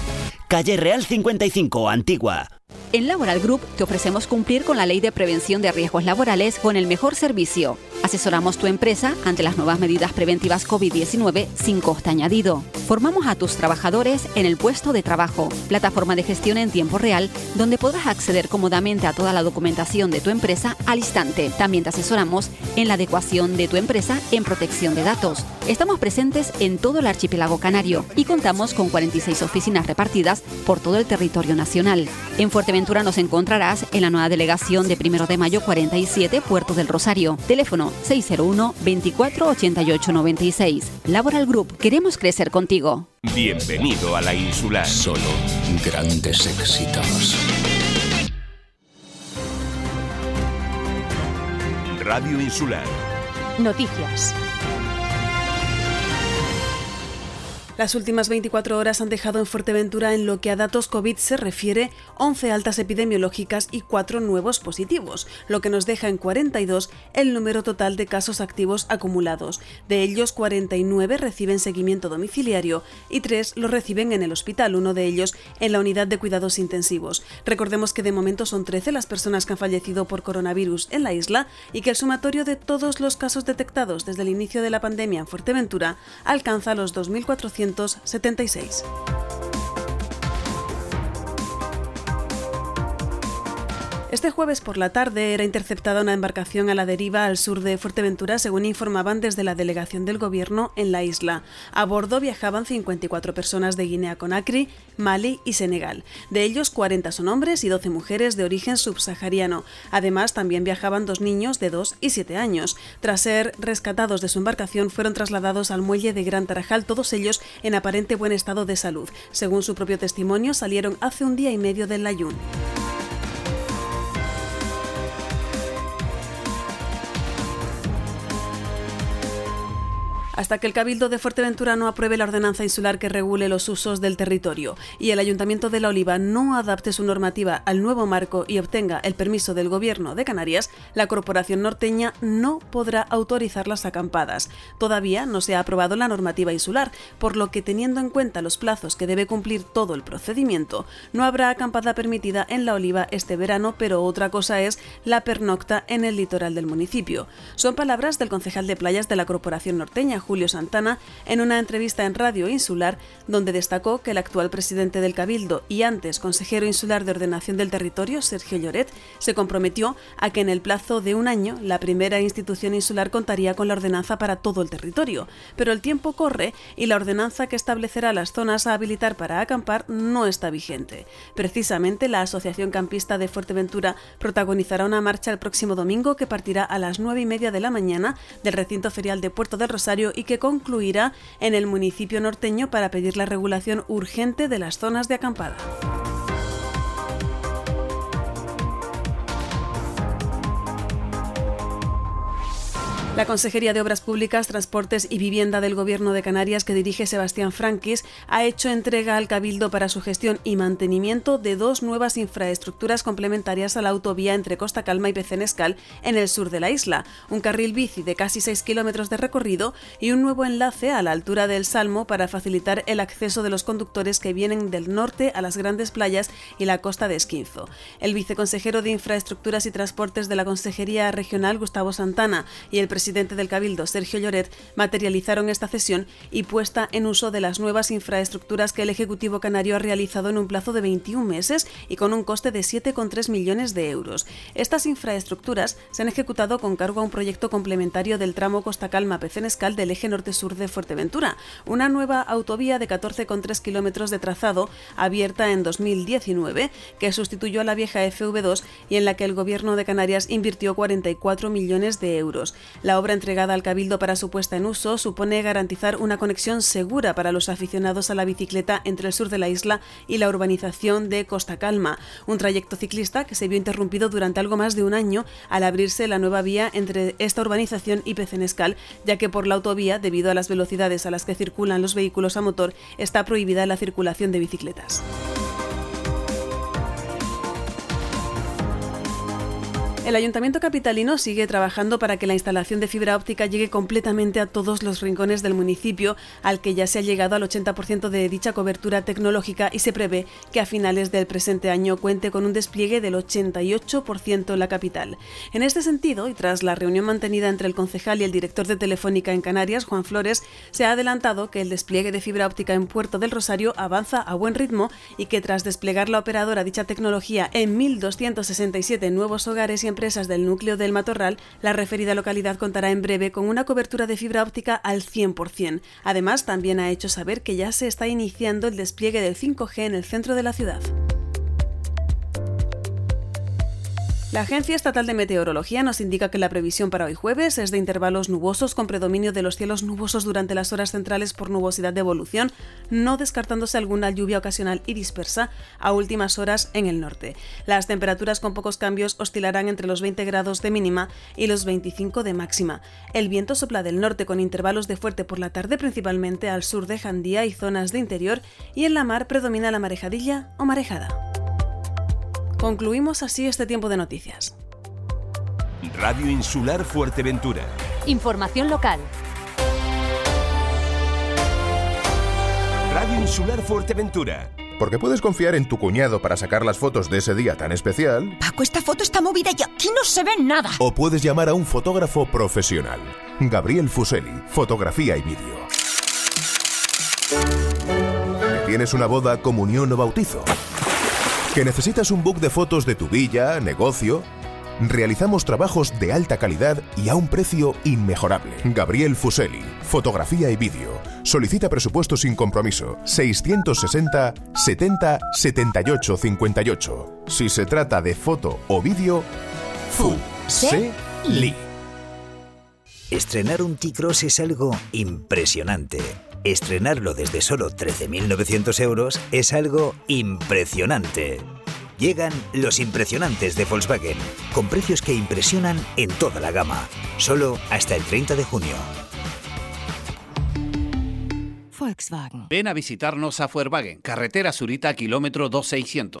Speaker 32: Calle Real 55, Antigua.
Speaker 5: En Laboral Group te ofrecemos cumplir con la ley de prevención de riesgos laborales con el mejor servicio. Asesoramos tu empresa ante las nuevas medidas preventivas COVID-19 sin coste añadido. Formamos a tus trabajadores en el puesto de trabajo, plataforma de gestión en tiempo real, donde podrás acceder cómodamente a toda la documentación de tu empresa al instante. También te asesoramos en la adecuación de tu empresa en protección de datos. Estamos presentes en todo el archipiélago canario y contamos con 46 oficinas repartidas por todo el territorio nacional. En Fuerteventura nos encontrarás en la nueva delegación de 1 de mayo 47, Puerto del Rosario. Teléfono 601 24 88 96. Laboral Group, queremos crecer contigo.
Speaker 10: Bienvenido a la insular.
Speaker 33: Solo grandes éxitos.
Speaker 10: Radio Insular.
Speaker 30: Noticias.
Speaker 8: Las últimas 24 horas han dejado en Fuerteventura, en lo que a datos COVID se refiere, 11 altas epidemiológicas y 4 nuevos positivos, lo que nos deja en 42 el número total de casos activos acumulados. De ellos, 49 reciben seguimiento domiciliario y 3 los reciben en el hospital, uno de ellos en la unidad de cuidados intensivos. Recordemos que de momento son 13 las personas que han fallecido por coronavirus en la isla y que el sumatorio de todos los casos detectados desde el inicio de la pandemia en Fuerteventura alcanza los 2.400 1976. Este jueves por la tarde era interceptada una embarcación a la deriva al sur de Fuerteventura, según informaban desde la delegación del gobierno en la isla. A bordo viajaban 54 personas de Guinea-Conakry, Mali y Senegal. De ellos, 40 son hombres y 12 mujeres de origen subsahariano. Además, también viajaban dos niños de 2 y 7 años. Tras ser rescatados de su embarcación, fueron trasladados al muelle de Gran Tarajal, todos ellos en aparente buen estado de salud. Según su propio testimonio, salieron hace un día y medio del Layún. Hasta que el Cabildo de Fuerteventura no apruebe la ordenanza insular que regule los usos del territorio y el Ayuntamiento de La Oliva no adapte su normativa al nuevo marco y obtenga el permiso del Gobierno de Canarias, la Corporación Norteña no podrá autorizar las acampadas. Todavía no se ha aprobado la normativa insular, por lo que teniendo en cuenta los plazos que debe cumplir todo el procedimiento, no habrá acampada permitida en La Oliva este verano, pero otra cosa es la pernocta en el litoral del municipio. Son palabras del concejal de playas de la Corporación Norteña, Julio Santana, en una entrevista en Radio Insular, donde destacó que el actual presidente del Cabildo y antes consejero insular de ordenación del territorio, Sergio Lloret, se comprometió a que en el plazo de un año la primera institución insular contaría con la ordenanza para todo el territorio. Pero el tiempo corre y la ordenanza que establecerá las zonas a habilitar para acampar no está vigente. Precisamente la Asociación Campista de Fuerteventura protagonizará una marcha el próximo domingo que partirá a las nueve y media de la mañana del recinto ferial de Puerto del Rosario y que concluirá en el municipio norteño para pedir la regulación urgente de las zonas de acampada. La Consejería de Obras Públicas, Transportes y Vivienda del Gobierno de Canarias, que dirige Sebastián Franquis, ha hecho entrega al Cabildo para su gestión y mantenimiento de dos nuevas infraestructuras complementarias a la autovía entre Costa Calma y Pecenescal en el sur de la isla, un carril bici de casi 6 kilómetros de recorrido y un nuevo enlace a la altura del Salmo para facilitar el acceso de los conductores que vienen del norte a las grandes playas y la costa de Esquinzo. El viceconsejero de Infraestructuras y Transportes de la Consejería Regional, Gustavo Santana, y el presidente del Cabildo, Sergio Lloret, materializaron esta cesión y puesta en uso de las nuevas infraestructuras que el Ejecutivo Canario ha realizado en un plazo de 21 meses y con un coste de 7,3 millones de euros. Estas infraestructuras se han ejecutado con cargo a un proyecto complementario del tramo Costa Calma-Pecenescal del eje norte-sur de Fuerteventura, una nueva autovía de 14,3 kilómetros de trazado abierta en 2019 que sustituyó a la vieja FV2 y en la que el Gobierno de Canarias invirtió 44 millones de euros. La obra entregada al Cabildo para su puesta en uso supone garantizar una conexión segura para los aficionados a la bicicleta entre el sur de la isla y la urbanización de Costa Calma, un trayecto ciclista que se vio interrumpido durante algo más de un año al abrirse la nueva vía entre esta urbanización y Pecenescal, ya que por la autovía, debido a las velocidades a las que circulan los vehículos a motor, está prohibida la circulación de bicicletas. El Ayuntamiento Capitalino sigue trabajando para que la instalación de fibra óptica llegue completamente a todos los rincones del municipio, al que ya se ha llegado al 80% de dicha cobertura tecnológica y se prevé que a finales del presente año cuente con un despliegue del 88% en la capital. En este sentido, y tras la reunión mantenida entre el concejal y el director de Telefónica en Canarias, Juan Flores, se ha adelantado que el despliegue de fibra óptica en Puerto del Rosario avanza a buen ritmo y que tras desplegar la operadora dicha tecnología en 1.267 nuevos hogares y empresas del núcleo del Matorral, la referida localidad contará en breve con una cobertura de fibra óptica al 100%. Además, también ha hecho saber que ya se está iniciando el despliegue del 5G en el centro de la ciudad. La Agencia Estatal de Meteorología nos indica que la previsión para hoy jueves es de intervalos nubosos con predominio de los cielos nubosos durante las horas centrales por nubosidad de evolución, no descartándose alguna lluvia ocasional y dispersa a últimas horas en el norte. Las temperaturas con pocos cambios oscilarán entre los 20 grados de mínima y los 25 de máxima. El viento sopla del norte con intervalos de fuerte por la tarde principalmente al sur de Jandía y zonas de interior y en la mar predomina la marejadilla o marejada. Concluimos así este tiempo de noticias.
Speaker 10: Radio Insular Fuerteventura.
Speaker 30: Información local.
Speaker 10: Radio Insular Fuerteventura.
Speaker 7: Porque puedes confiar en tu cuñado para sacar las fotos de ese día tan especial.
Speaker 25: Paco, esta foto está movida y aquí no se ve nada.
Speaker 7: O puedes llamar a un fotógrafo profesional. Gabriel Fuseli, fotografía y vídeo. ¿Que ¿Tienes una boda, comunión o bautizo? ¿Que necesitas un book de fotos de tu villa, negocio? Realizamos trabajos de alta calidad y a un precio inmejorable. Gabriel Fuseli, fotografía y vídeo. Solicita presupuesto sin compromiso. 660 70 78 58. Si se trata de foto o vídeo, Fuseli.
Speaker 32: Estrenar un T-Cross es algo impresionante. Estrenarlo desde solo 13.900 euros es algo impresionante. Llegan los impresionantes de Volkswagen, con precios que impresionan en toda la gama, solo hasta el 30 de junio.
Speaker 34: Volkswagen. Ven a visitarnos a Volkswagen, carretera Surita, kilómetro 2600.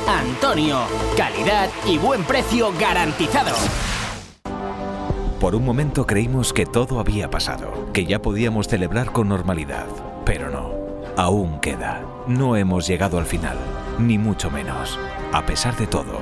Speaker 35: Antonio. Calidad y buen precio garantizado.
Speaker 36: Por un momento creímos que todo había pasado, que ya podíamos celebrar con normalidad, pero no. Aún queda. No hemos llegado al final, ni mucho menos. A pesar de todo,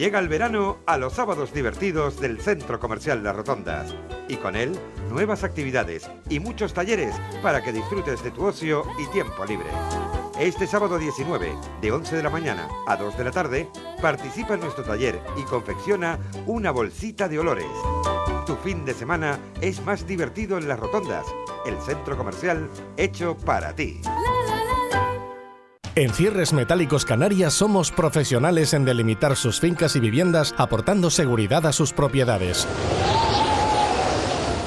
Speaker 37: Llega el verano a los sábados divertidos del Centro Comercial Las Rotondas y con él nuevas actividades y muchos talleres para que disfrutes de tu ocio y tiempo libre. Este sábado 19, de 11 de la mañana a 2 de la tarde, participa en nuestro taller y confecciona una bolsita de olores. Tu fin de semana es más divertido en Las Rotondas, el centro comercial hecho para ti.
Speaker 38: En Cierres Metálicos Canarias somos profesionales en delimitar sus fincas y viviendas aportando seguridad a sus propiedades.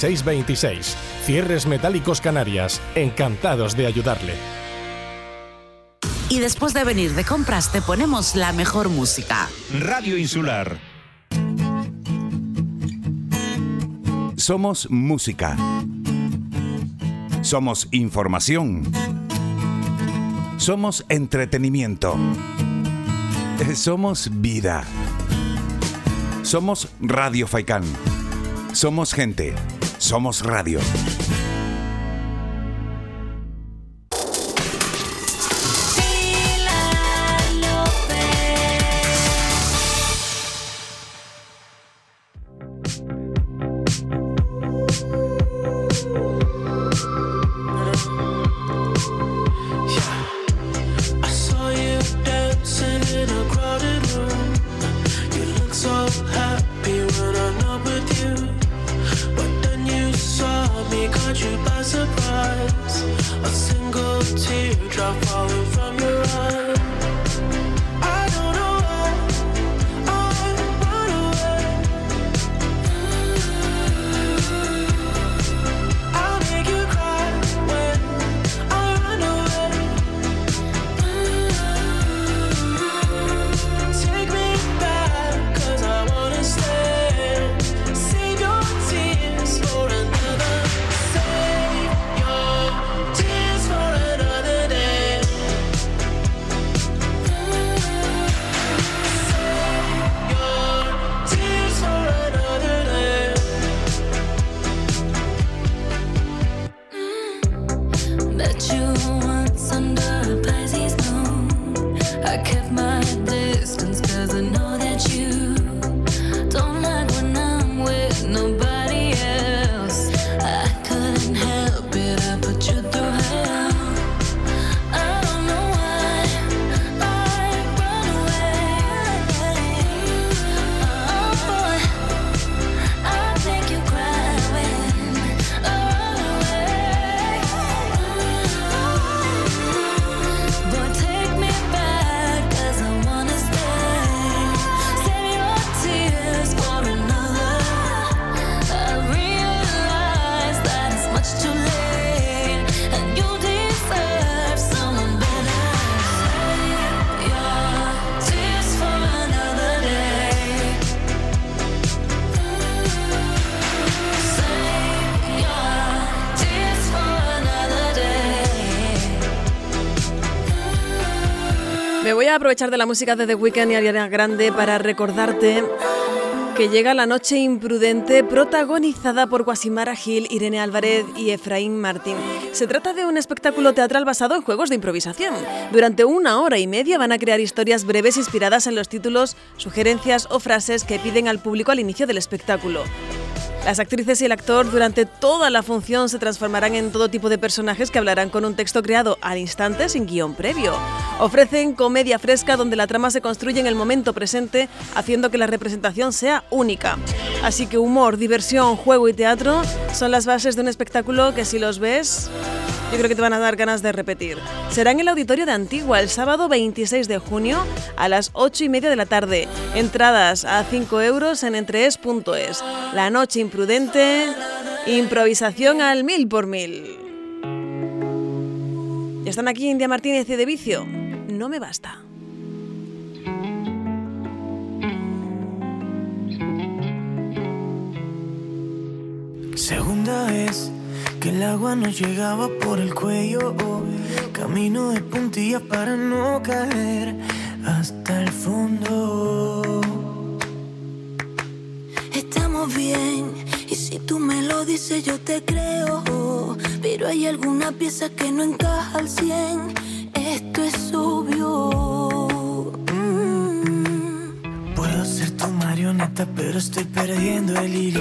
Speaker 38: 46 26. Cierres Metálicos Canarias, encantados de ayudarle.
Speaker 1: Y después de venir de compras te ponemos la mejor música.
Speaker 12: Radio Insular. Somos música. Somos información. Somos entretenimiento. Somos vida. Somos Radio Faikán. Somos gente. Somos radio.
Speaker 8: Aprovechar de la música de The Weeknd y Ariana Grande para recordarte que llega la noche imprudente protagonizada por Guasimara Gil, Irene Álvarez y Efraín Martín. Se trata de un espectáculo teatral basado en juegos de improvisación. Durante una hora y media van a crear historias breves inspiradas en los títulos, sugerencias o frases que piden al público al inicio del espectáculo. Las actrices y el actor durante toda la función se transformarán en todo tipo de personajes que hablarán con un texto creado al instante sin guion previo. Ofrecen comedia fresca donde la trama se construye en el momento presente, haciendo que la representación sea única. Así que humor, diversión, juego y teatro son las bases de un espectáculo que si los ves, yo creo que te van a dar ganas de repetir. Será en el Auditorio de Antigua el sábado 26 de junio a las 8 y media de la tarde. Entradas a 5 euros en entrees.es. La noche imprudente, improvisación al mil por mil. Ya están aquí India Martínez y De Vicio. No me basta.
Speaker 13: Segunda vez que el agua nos llegaba por el cuello. Camino de puntillas para no caer hasta el fondo.
Speaker 12: Estamos bien, y si tú me lo dices, yo te creo. Pero hay alguna pieza que no encaja al 100. Es obvio. Mm.
Speaker 13: Puedo ser tu marioneta, pero estoy perdiendo el hilo.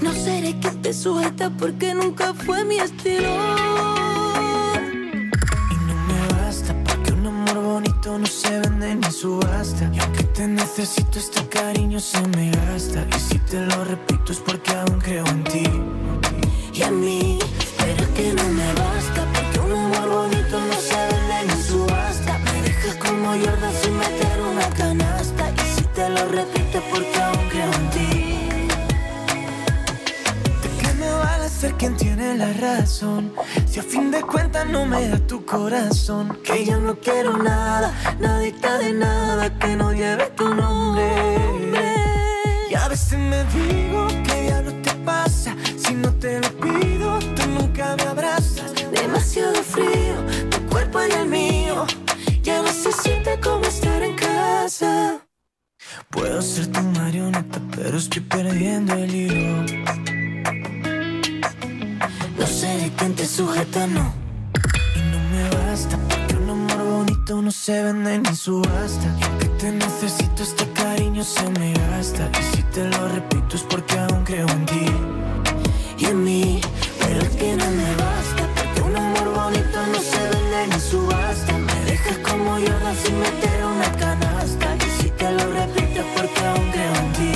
Speaker 12: No seré quien te sujeta porque nunca fue mi estilo.
Speaker 13: me basta porque un amor bonito no se vende ni subasta. Y aunque te necesito, este cariño se me gasta. Y si te lo repito es porque aún creo en ti
Speaker 12: y en mí. Pero es que no me basta como Jordan sin meter una canasta. Y si te lo repito porque aún creo en ti.
Speaker 13: ¿De qué me vale ser quien tiene la razón? Si a fin de cuentas no me da tu corazón.
Speaker 12: Que yo no quiero nada, nadita de nada que no lleve tu nombre.
Speaker 13: Y a veces me digo que ya no te pasa. Si no te lo pido, tú nunca me abrazas.
Speaker 12: Demasiado frío, tu cuerpo y el mío. No se siente como estar en casa.
Speaker 13: Puedo ser tu marioneta, pero estoy perdiendo el hilo.
Speaker 12: No seré quien te sujeta, no.
Speaker 13: Y no me basta porque un amor bonito no se vende ni subasta. Y aunque te necesito, este cariño se me gasta. Y si te lo repito es porque aún creo en ti
Speaker 12: y en mí. Pero es que no me basta porque un amor bonito no se vende ni subasta. Meter una canasta. Y si te lo repito es porque aún creo en ti.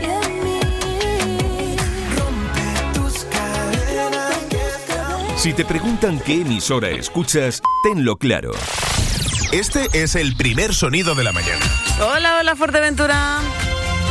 Speaker 12: y en mí.
Speaker 13: Rompe tus cadenas.
Speaker 10: Si te preguntan qué emisora escuchas, tenlo claro. Este es el primer sonido de la mañana.
Speaker 8: Hola, hola, Fuerteventura.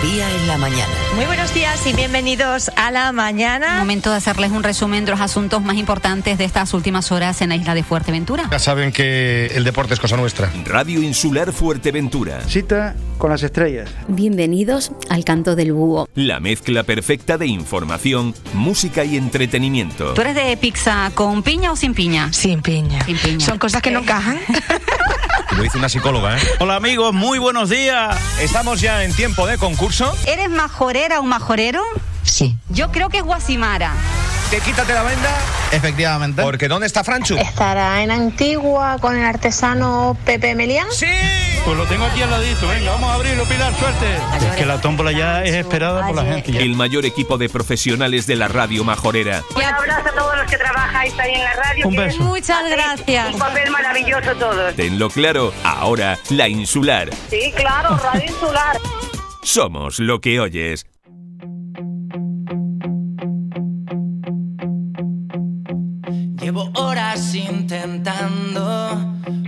Speaker 39: Día en la mañana.
Speaker 40: Muy buenos días y bienvenidos a la mañana.
Speaker 5: Momento de hacerles un resumen de los asuntos más importantes de estas últimas horas en la isla de Fuerteventura.
Speaker 41: Ya saben que el deporte es cosa nuestra.
Speaker 10: Radio Insular Fuerteventura.
Speaker 42: Cita con las estrellas.
Speaker 43: Bienvenidos al canto del búho.
Speaker 10: La mezcla perfecta de información, música y entretenimiento.
Speaker 5: ¿Tú eres de pizza con piña o sin piña?
Speaker 40: Sin piña.
Speaker 5: Sin piña.
Speaker 40: Son cosas que no encajan. <laughs>
Speaker 41: Lo dice una psicóloga, ¿eh?
Speaker 44: Hola amigos, muy buenos días. Estamos ya en tiempo de concurso.
Speaker 5: ¿Eres majorera o majorero?
Speaker 39: Sí.
Speaker 5: Yo creo que es Guasimara.
Speaker 44: Te quítate la venda.
Speaker 42: Efectivamente.
Speaker 44: Porque ¿dónde está Franchu?
Speaker 45: ¿Estará en Antigua con el artesano Pepe Melián?
Speaker 44: ¡Sí!
Speaker 42: Pues lo tengo aquí al ladito. Venga, vamos a abrirlo, Pilar, suerte. Es que la tómbola ya es esperada por la gente. ya.
Speaker 10: El mayor equipo de profesionales de la radio majorera.
Speaker 46: Un abrazo a todos los que trabajáis ahí en la radio.
Speaker 42: Un beso.
Speaker 5: Muchas gracias.
Speaker 46: Un papel maravilloso todos.
Speaker 10: Tenlo claro, ahora la insular.
Speaker 46: Sí, claro, Radio Insular.
Speaker 10: Somos lo que oyes.
Speaker 9: Intentando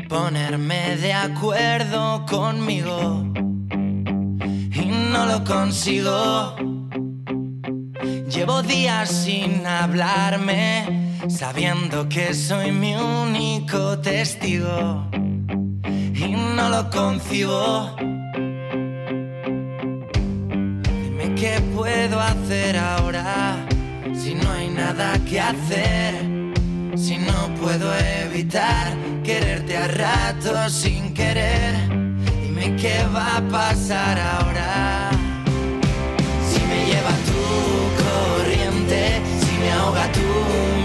Speaker 9: ponerme de acuerdo conmigo y no lo consigo. Llevo días sin hablarme, sabiendo que soy mi único testigo y no lo concibo. Dime qué puedo hacer ahora si no hay nada que hacer. Si no puedo evitar quererte a ratos sin querer. Dime qué va a pasar ahora. Si me lleva tu corriente, si me ahoga tu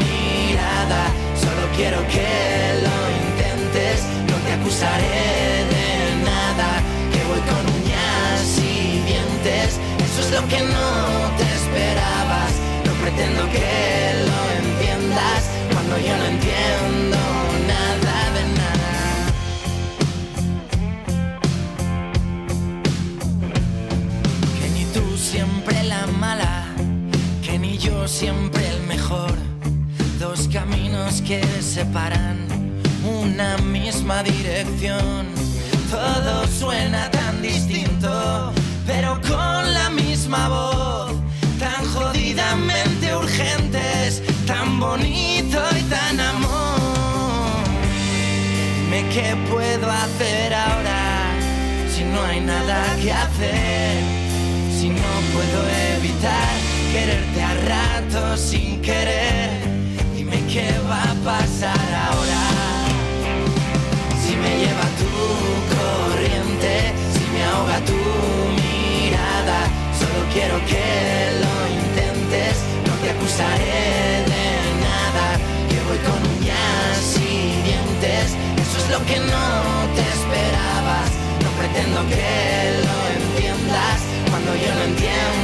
Speaker 9: mirada, solo quiero que lo intentes, no te acusaré de nada, que voy con uñas y dientes, eso es lo que no te esperabas, no pretendo que lo entiendas, yo no entiendo nada de nada. Que ni tú siempre la mala, que ni yo siempre el mejor. Dos caminos que separan una misma dirección. Todo suena tan distinto, pero con la misma voz. Tan jodidamente urgentes, tan bonito qué puedo hacer ahora si no hay nada que hacer. Si no puedo evitar quererte a ratos sin querer. Dime qué va a pasar ahora. Si me lleva tu corriente, si me ahoga tu mirada, solo quiero que lo intentes, no te acusaré de nada, que voy con uñas y dientes, lo que no te esperabas, no pretendo que lo entiendas, cuando yo no entiendo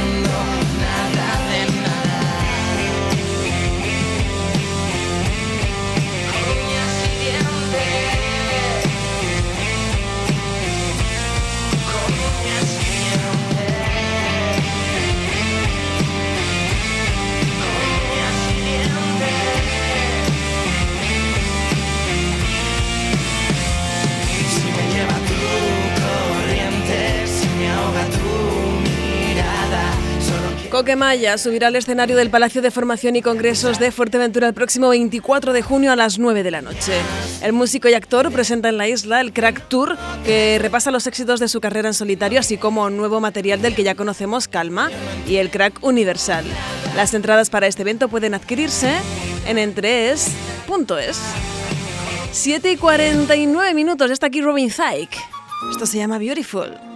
Speaker 8: Coquemaya subirá al escenario del Palacio de Formación y Congresos de Fuerteventura el próximo 24 de junio a las 9 de la noche. El músico y actor presenta en la isla el Crack Tour, que repasa los éxitos de su carrera en solitario, así como nuevo material del que ya conocemos, Calma, y el Crack Universal. Las entradas para este evento pueden adquirirse en entrees.es. 7 y 49 minutos, está aquí Robin Thicke. Esto se llama Beautiful.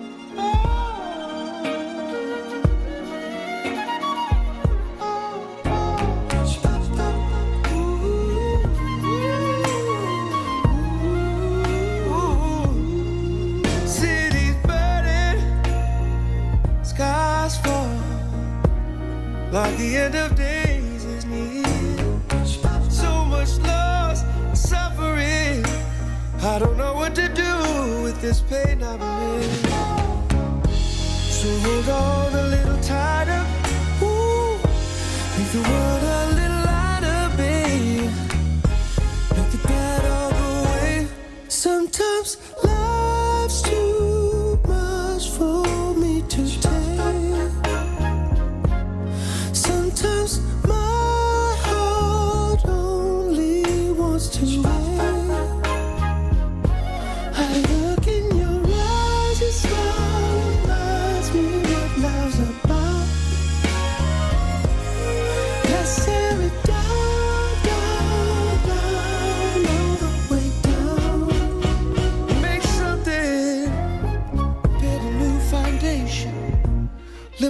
Speaker 13: pain I've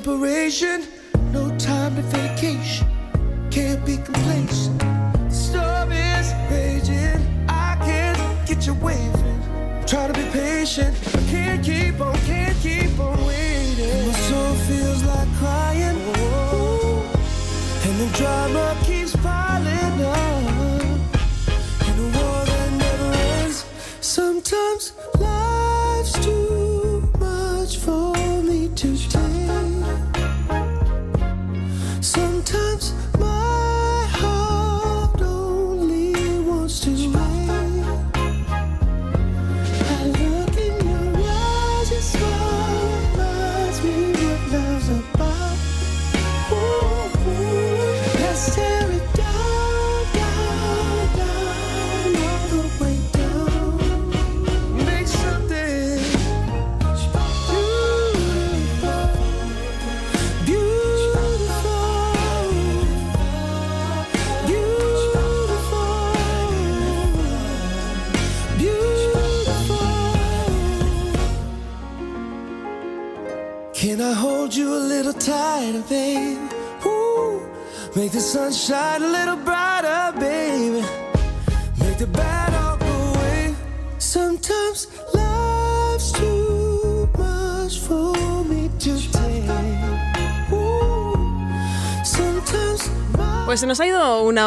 Speaker 13: Liberation, no time to vacation. Can't be complacent. Storm is raging. I can't get you waving. Try to be patient.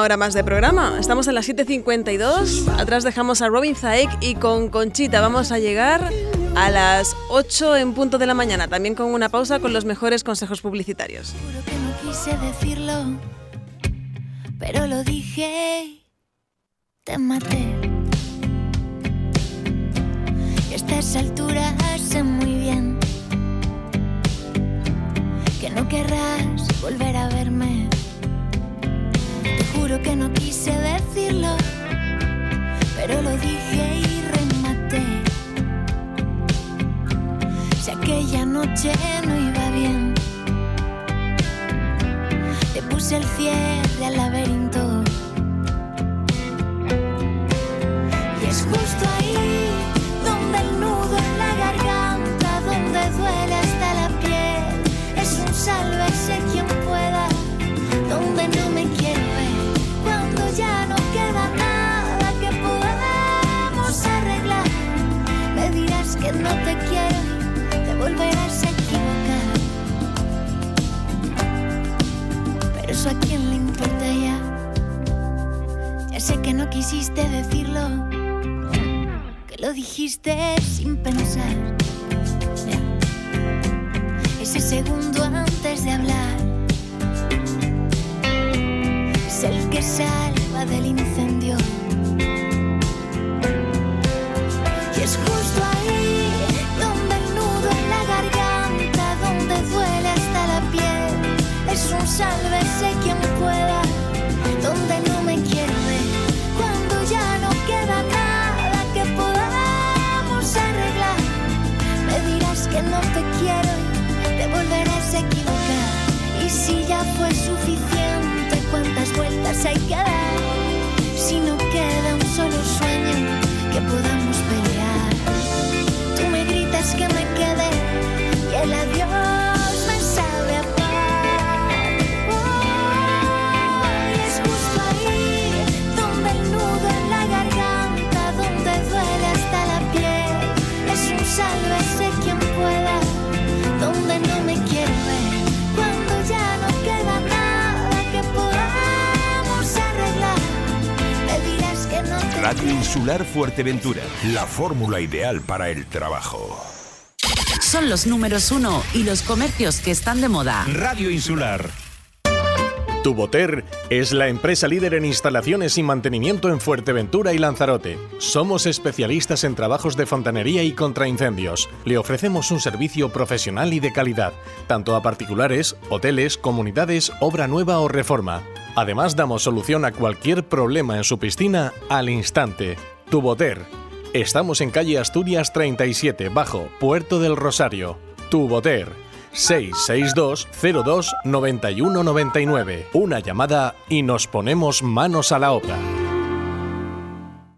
Speaker 8: Hora más de programa. Estamos en las 7.52. Atrás dejamos a Robin Zaek y con Conchita vamos a llegar a las 8 en punto de la mañana. También con una pausa con los mejores consejos publicitarios.
Speaker 47: que no quise decirlo, pero lo dije te maté. Y a estas alturas sé muy bien que no querrás volver a verme. Juro que no quise decirlo, pero lo dije y rematé. Si aquella noche no iba bien. Le puse el cierre al laberinto. Sé que no quisiste decirlo, que lo dijiste sin pensar. Ese segundo antes de hablar es el que salva del incendio. Y es justo ahí donde el nudo en la garganta, donde duele hasta la piel. Es un sálvese take it out.
Speaker 10: Radio Insular Fuerteventura.
Speaker 16: La fórmula ideal para el trabajo.
Speaker 1: Son los números uno y los comercios que están de moda.
Speaker 41: Radio Insular.
Speaker 38: Tuboter es la empresa líder en instalaciones y mantenimiento en Fuerteventura y Lanzarote. Somos especialistas en trabajos de fontanería y contraincendios. Le ofrecemos un servicio profesional y de calidad, tanto a particulares, hoteles, comunidades, obra nueva o reforma. Además, damos solución a cualquier problema en su piscina al instante. Tuboter. Estamos en calle Asturias 37, bajo, Puerto del Rosario. Tuboter. 662 02 91 99. Una llamada y nos ponemos manos a la obra.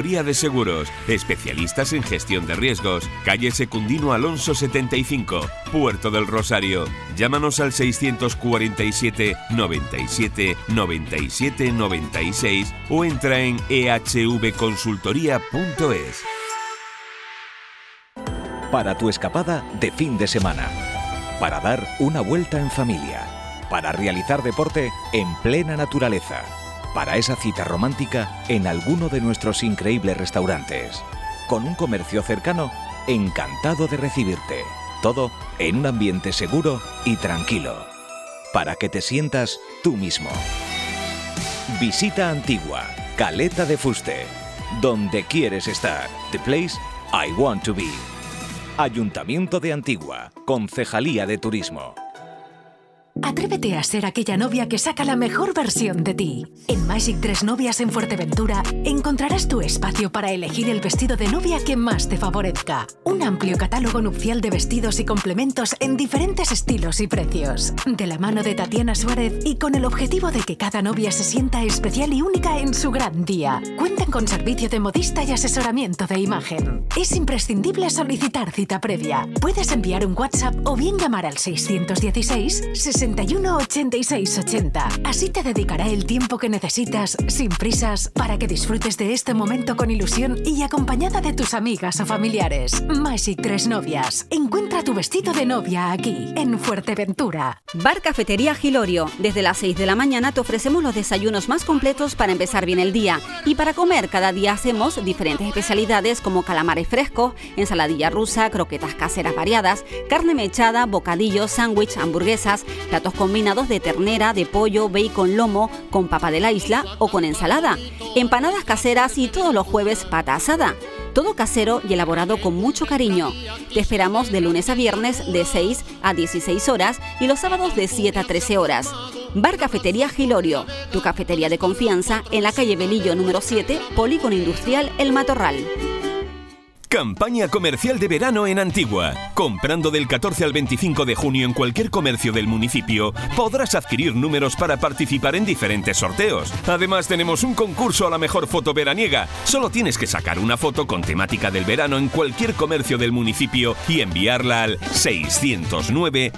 Speaker 10: de Seguros, especialistas en gestión de riesgos. Calle Secundino Alonso 75, Puerto del Rosario. Llámanos al 647 97 97 96 o entra en ehvconsultoría.es.
Speaker 36: Para tu escapada de fin de semana. Para dar una vuelta en familia. Para realizar deporte en plena naturaleza. Para esa cita romántica en alguno de nuestros increíbles restaurantes. Con un comercio cercano, encantado de recibirte. Todo en un ambiente seguro y tranquilo. Para que te sientas tú mismo. Visita Antigua, Caleta de Fuste. Donde quieres estar. The place I want to be. Ayuntamiento de Antigua, Concejalía de Turismo.
Speaker 23: Atrévete a ser aquella novia que saca la mejor versión de ti. En Magic 3 Novias en Fuerteventura encontrarás tu espacio para elegir el vestido de novia que más te favorezca. Un amplio catálogo nupcial de vestidos y complementos en diferentes estilos y precios. De la mano de Tatiana Suárez y con el objetivo de que cada novia se sienta especial y única en su gran día. Cuentan con servicio de modista y asesoramiento de imagen. Es imprescindible solicitar cita previa. Puedes enviar un WhatsApp o bien llamar al 616 61 86 80. Así te dedicará el tiempo que necesitas, sin prisas, para que disfrutes de este momento con ilusión y acompañada de tus amigas o familiares. Magic Tres Novias. Encuentra tu vestido de novia aquí, en Fuerteventura.
Speaker 5: Bar Cafetería Gilorio. Desde las 6 de la mañana te ofrecemos los desayunos más completos para empezar bien el día. Y para comer, cada día hacemos diferentes especialidades como calamares frescos, ensaladilla rusa, croquetas caseras variadas, carne mechada, bocadillos, sándwich, hamburguesas, platos combinados de ternera, de pollo, bacon, lomo, con papa de la isla o con ensalada, empanadas caseras y todos los jueves pata asada. Todo casero y elaborado con mucho cariño. Te esperamos de lunes a viernes de 6 a 16 horas y los sábados de 7 a 13 horas. Bar Cafetería Gilorio, tu cafetería de confianza en la calle Belillo número 7, Polígono Industrial El Matorral.
Speaker 10: Campaña comercial de verano en Antigua. Comprando del 14 al 25 de junio en cualquier comercio del municipio, podrás adquirir números para participar en diferentes sorteos. Además, tenemos un concurso a la mejor foto veraniega. Solo tienes que sacar una foto con temática del verano en cualquier comercio del municipio y enviarla al 609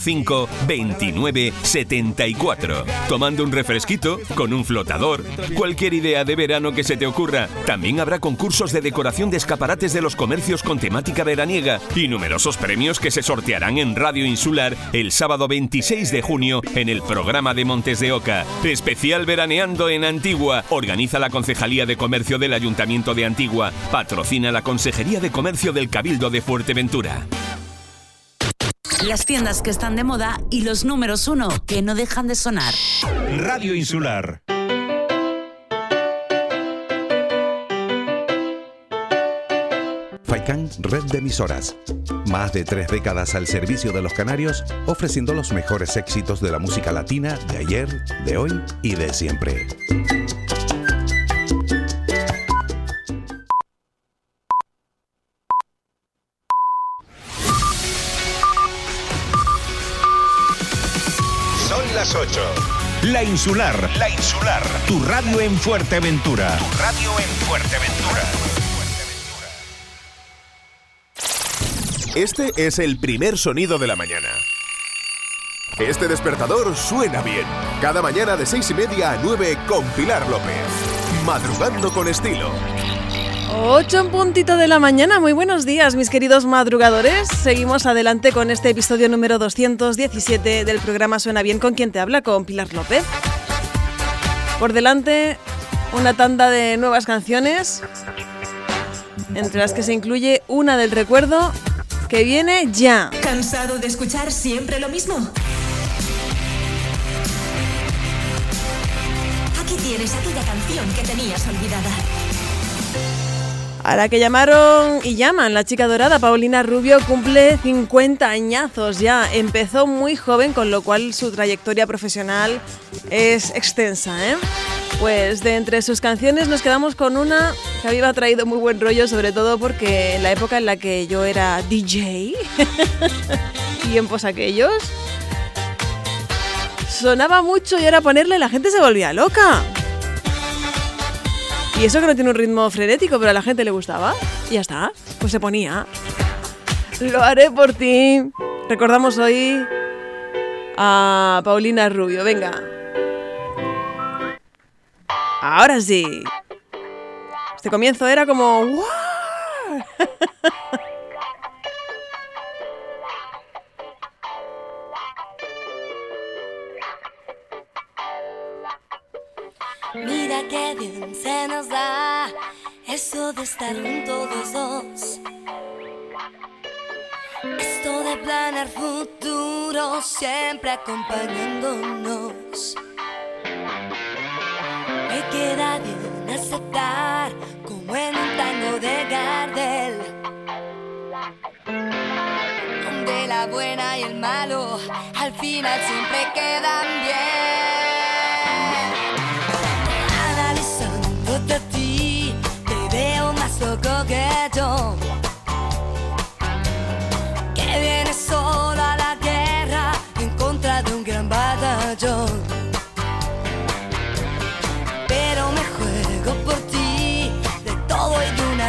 Speaker 10: 05 29 74. Tomando un refresquito, con un flotador, cualquier idea de verano que se te ocurra. También habrá concursos de decoración de escaparates de los comercios con temática veraniega y numerosos premios que se sortearán en Radio Insular el sábado 26 de junio en el programa de Montes de Oca. Especial Veraneando en Antigua. Organiza la Concejalía de Comercio del Ayuntamiento de Antigua. Patrocina la Consejería de Comercio del Cabildo de Fuerteventura.
Speaker 1: Las tiendas que están de moda y los números uno que no dejan de sonar.
Speaker 16: Radio Insular.
Speaker 48: Faikan Red de Emisoras. Más de tres décadas al servicio de los canarios, ofreciendo los mejores éxitos de la música latina de ayer, de hoy y de siempre.
Speaker 16: Son las 8. La Insular. La Insular. Tu radio en Fuerteventura. Tu radio en Fuerteventura.
Speaker 10: Este es el primer sonido de la mañana. Este despertador suena bien. Cada mañana de seis y media a 9 con Pilar López. Madrugando con estilo.
Speaker 8: 8 en puntito de la mañana, muy buenos días mis queridos madrugadores. Seguimos adelante con este episodio número 217 del programa Suena Bien con quien te habla, con Pilar López. Por delante, una tanda de nuevas canciones, entre las que se incluye una del recuerdo que viene ya.
Speaker 49: ¿Cansado de escuchar siempre lo mismo? Aquí tienes aquella canción que tenías olvidada.
Speaker 8: A la que llamaron y llaman la chica dorada, Paulina Rubio, cumple 50 añazos ya. Empezó muy joven, con lo cual su trayectoria profesional es extensa, ¿eh? Pues de entre sus canciones nos quedamos con una que a mí me ha traído muy buen rollo, sobre todo porque en la época en la que yo era DJ, tiempos <laughs> aquellos, sonaba mucho y era ponerle la gente se volvía loca. Y eso que no tiene un ritmo frenético, pero a la gente le gustaba. Y ya está, pues se ponía. Lo haré por ti. Recordamos hoy a Paulina Rubio. Venga. Ahora sí. Este comienzo era como... ¡guau! <laughs>
Speaker 47: Que bien se nos da eso de estar juntos dos. Esto de planear futuro siempre acompañándonos. Me queda bien aceptar como en un tango de Gardel. Donde la
Speaker 18: buena y el malo al final siempre quedan bien.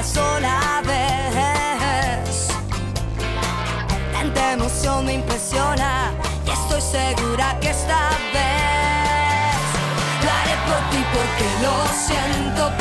Speaker 18: sola vez. Tanta emoción me impresiona y estoy segura que esta vez lo haré por ti porque lo siento.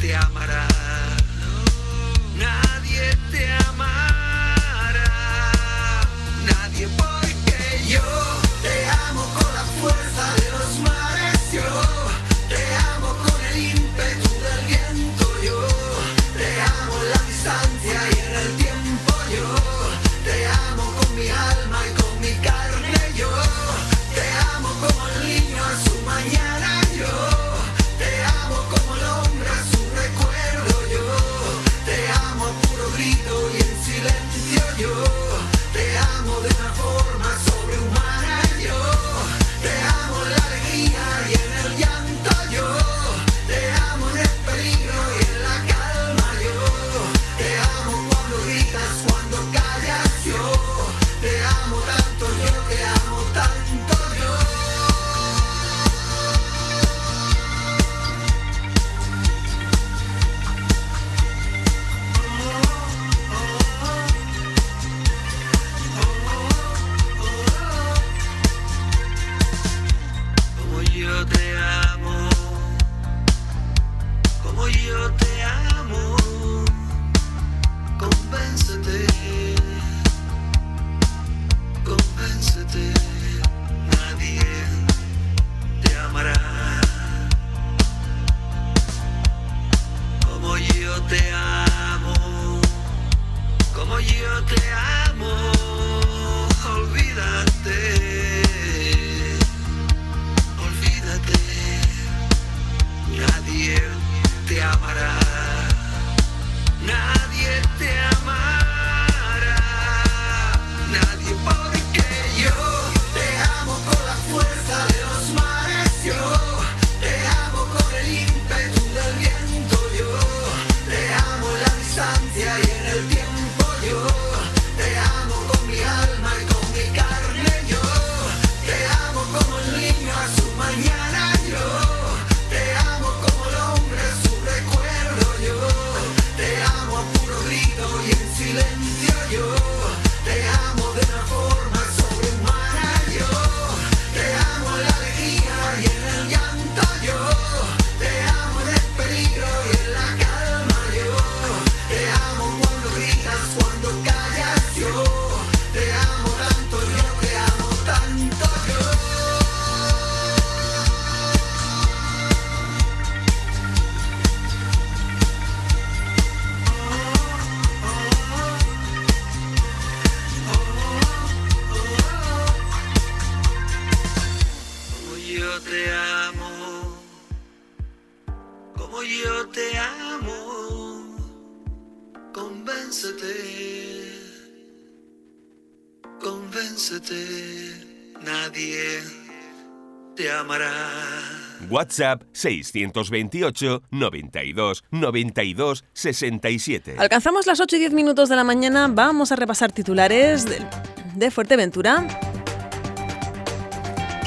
Speaker 26: te amará.
Speaker 10: WhatsApp 628 92 92 67.
Speaker 8: Alcanzamos las 8 y 10 minutos de la mañana. Vamos a repasar titulares de, de Fuerteventura.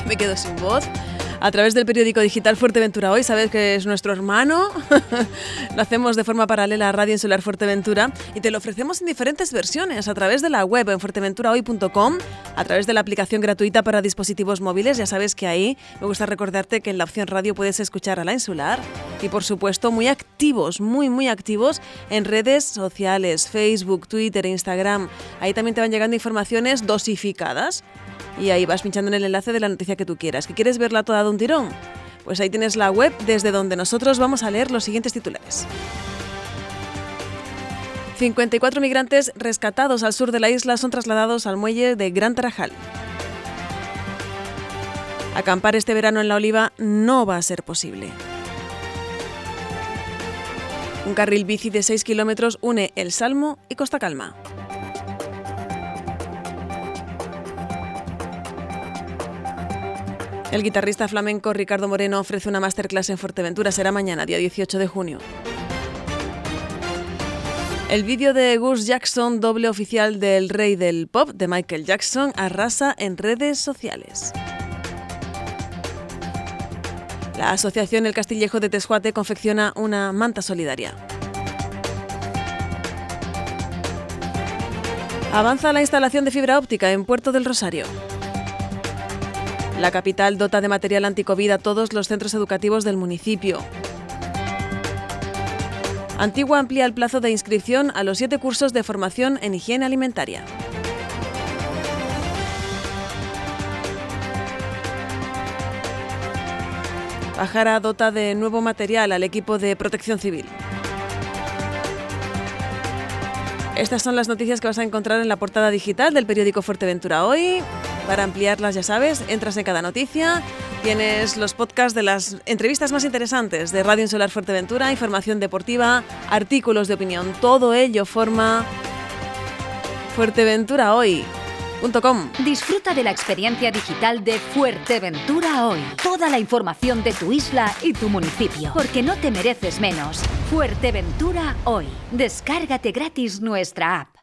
Speaker 8: Me quedo sin voz. A través del periódico digital Fuerteventura Hoy, sabes que es nuestro hermano. <laughs> lo hacemos de forma paralela a Radio Insular Fuerteventura y te lo ofrecemos en diferentes versiones a través de la web en fuerteventurahoy.com, a través de la aplicación gratuita para dispositivos móviles. Ya sabes que ahí me gusta recordarte que en la opción radio puedes escuchar a la Insular y por supuesto muy activos, muy muy activos en redes sociales, Facebook, Twitter, Instagram. Ahí también te van llegando informaciones dosificadas y ahí vas pinchando en el enlace de la noticia que tú quieras. ¿Que quieres verla toda de un tirón? Pues ahí tienes la web desde donde nosotros vamos a leer los siguientes titulares. 54 migrantes rescatados al sur de la isla son trasladados al muelle de Gran Tarajal. Acampar este verano en la Oliva no va a ser posible. Un carril bici de 6 kilómetros une El Salmo y Costa Calma. El guitarrista flamenco Ricardo Moreno ofrece una masterclass en Fuerteventura. Será mañana, día 18 de junio. El vídeo de Gus Jackson, doble oficial del rey del pop de Michael Jackson, arrasa en redes sociales. La Asociación El Castillejo de Tesjuate confecciona una manta solidaria. Avanza la instalación de fibra óptica en Puerto del Rosario. La capital dota de material anticovid a todos los centros educativos del municipio. Antigua amplía el plazo de inscripción a los siete cursos de formación en higiene alimentaria. Pajara dota de nuevo material al equipo de protección civil. Estas son las noticias que vas a encontrar en la portada digital del periódico Fuerteventura hoy. Para ampliarlas, ya sabes, entras en cada noticia, tienes los podcasts de las entrevistas más interesantes de Radio Insular Fuerteventura, información deportiva, artículos de opinión, todo ello forma Fuerteventura hoy.
Speaker 50: Disfruta de la experiencia digital de Fuerteventura hoy. Toda la información de tu isla y tu municipio. Porque no te mereces menos. Fuerteventura hoy. Descárgate gratis nuestra app.